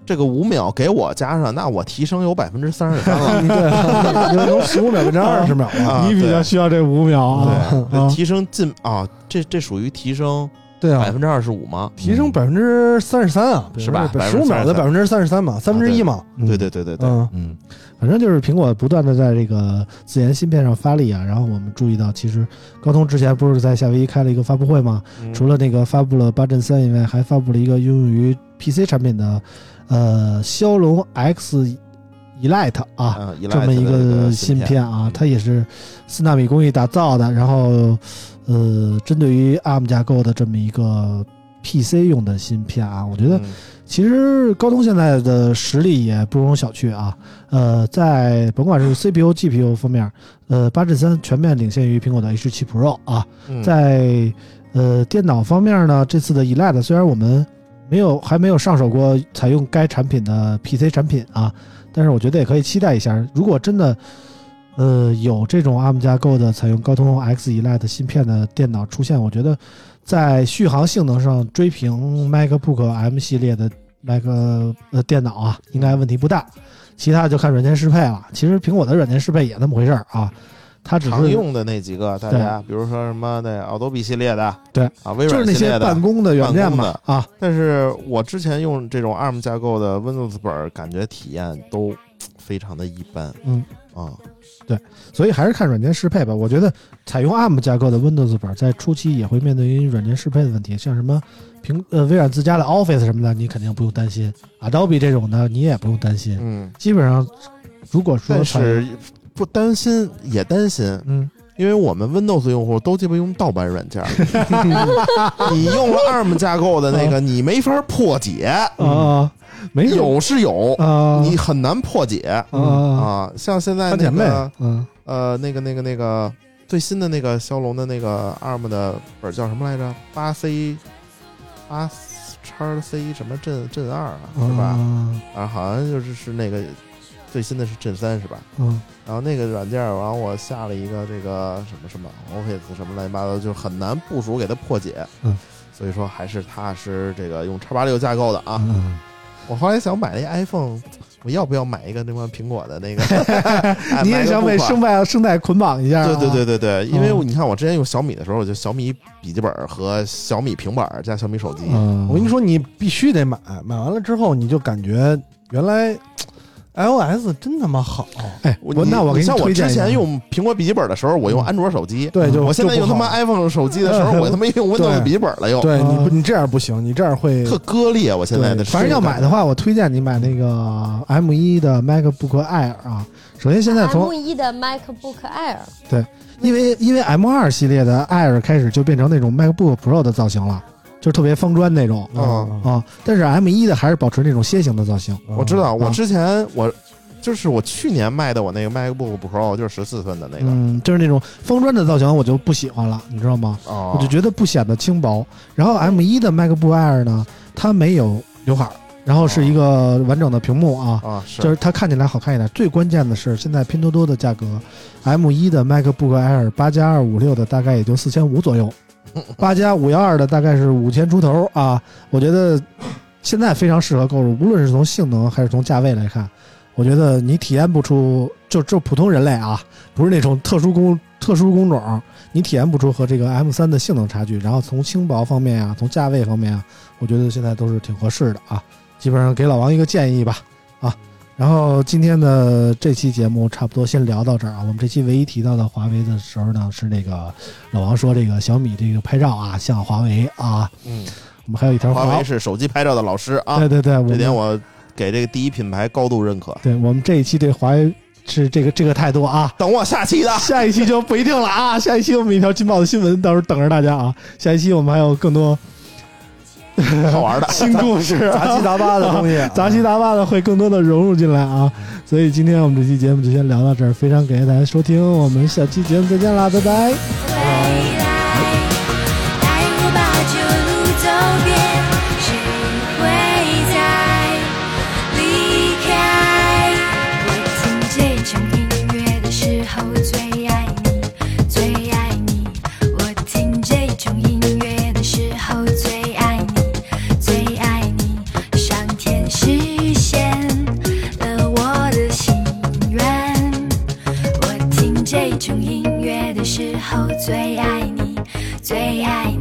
这个五秒给我加上，那我提升有百分之三十三了。对，能十五秒变成二十秒了。啊你比较需要这五秒啊对，啊提升近啊，这这属于提升对啊，百分之二十五吗？提升百分之三十三啊，是吧十五秒的百分之三十三嘛，三分之一嘛。嗯对对对对对，嗯嗯，反正就是苹果不断的在这个自研芯片上发力啊。然后我们注意到，其实高通之前不是在夏威夷开了一个发布会吗？嗯除了那个发布了八阵三以外，还发布了一个应用于 PC 产品的呃骁龙 X Elite 啊。啊这么一个芯片啊，它也是四纳米工艺打造的，然后呃，针对于 ARM 架构的这么一个 PC 用的芯片啊。我觉得嗯其实高通现在的实力也不容小觑啊。呃，在甭管是 CPU、GPU 方面，呃，八至三全面领先于苹果的 H 7 Pro 啊。嗯在呃电脑方面呢，这次的 Elite 虽然我们没有还没有上手过采用该产品的 PC 产品啊，但是我觉得也可以期待一下。如果真的呃有这种 ARM 架构的采用高通 X Elite 芯片的电脑出现，我觉得在续航性能上追平 MacBook M 系列的 Mac 呃电脑啊，应该问题不大。其他就看软件适配了。其实苹果的软件适配也那么回事儿啊，它只是常用的那几个，大家比如说什么那 Adobe 系列的，对。啊，微就是那些软系列的办公的软件嘛啊，但是我之前用这种 ARM 架构的 Windows 本儿，感觉体验都非常的一般。嗯。啊，对。所以还是看软件适配吧。我觉得采用 ARM 架构的 Windows 本在初期也会面对于软件适配的问题，像什么苹呃微软自家的 Office 什么的，你肯定不用担心。；Adobe 这种的你也不用担心。嗯，基本上，如果说但采用是不担心也担心，嗯，因为我们 Windows 用户都鸡巴用盗版软件儿，你用了 ARM 架构的那个，你没法破解，啊没有是有，啊。你很难破解。啊。啊。像现在那个嗯。呃那个那个那个最新的那个骁龙的那个 ARM 的本儿叫什么来着？八 C 八叉 C 什么阵阵二啊，是吧？啊啊，好像就是是那个最新的是阵三是吧？嗯然后那个软件儿，然后我下了一个这个什么什么 Office 什么乱七八糟，就很难部署给它破解。嗯，所以说还是踏实这个用叉八六架构的啊。嗯我后来想买那 iPhone，我要不要买一个那么苹果的那个？你也想被生态生态捆绑一下、啊？对对对对对，因为嗯你看我之前用小米的时候，我就小米笔记本和小米平板加小米手机。嗯，我跟你说，你必须得买，买完了之后你就感觉原来 iOS 真他妈好。哎，我我那我给你像我推荐之前用苹果笔记本的时候，我用安卓手机。对，就我现在用他妈 iPhone 手机的时候，我他妈用 Windows 笔记本了又。对你你这样不行，你这样会特割裂，我现在的反正要买的话，我推荐你买那个 M 一的 MacBook Air 啊。首先，现在从 M 一的 MacBook Air，对因为因为 M 二系列的 Air 开始就变成那种 MacBook Pro 的造型了，就是特别方砖那种嗯啊。但是 M 一的还是保持那种楔形的造型。我知道，我啊之前我就是我去年卖的我那个 MacBook Pro 就是十四寸的那个，嗯，就是那种方砖的造型，我就不喜欢了，你知道吗？哦我就觉得不显得轻薄。然后 M 一的 MacBook Air 呢，它没有刘海儿，然后是一个完整的屏幕啊。啊是就是它看起来好看一点。最关键的是，现在拼多多的价格，M 一的 MacBook Air 八加二五六的大概也就四千五左右，八加五幺二的大概是五千出头啊。我觉得现在非常适合购入，无论是从性能还是从价位来看，我觉得你体验不出，就就普通人类啊，不是那种特殊工特殊工种，你体验不出和这个 M 3的性能差距。然后从轻薄方面啊，从价位方面啊，我觉得现在都是挺合适的啊。基本上给老王一个建议吧，啊。然后今天的这期节目差不多先聊到这儿啊。我们这期唯一提到的华为的时候呢，是那个老王说这个小米这个拍照啊像华为啊。嗯，我们还有一条华为是手机拍照的老师啊，对对对，这点我给这个第一品牌高度认可。对我们这一期对华为是这个这个态度啊。等我下期的，下一期就不一定了啊！下一期我们一条劲爆的新闻，到时候等着大家啊！下一期我们还有更多 好玩的。新故事、杂七杂八的东西，杂七杂八的会更多的融入进来啊！所以今天我们这期节目就先聊到这儿，非常感谢大家收听，我们下期节目再见啦，拜拜。最爱你，最爱你。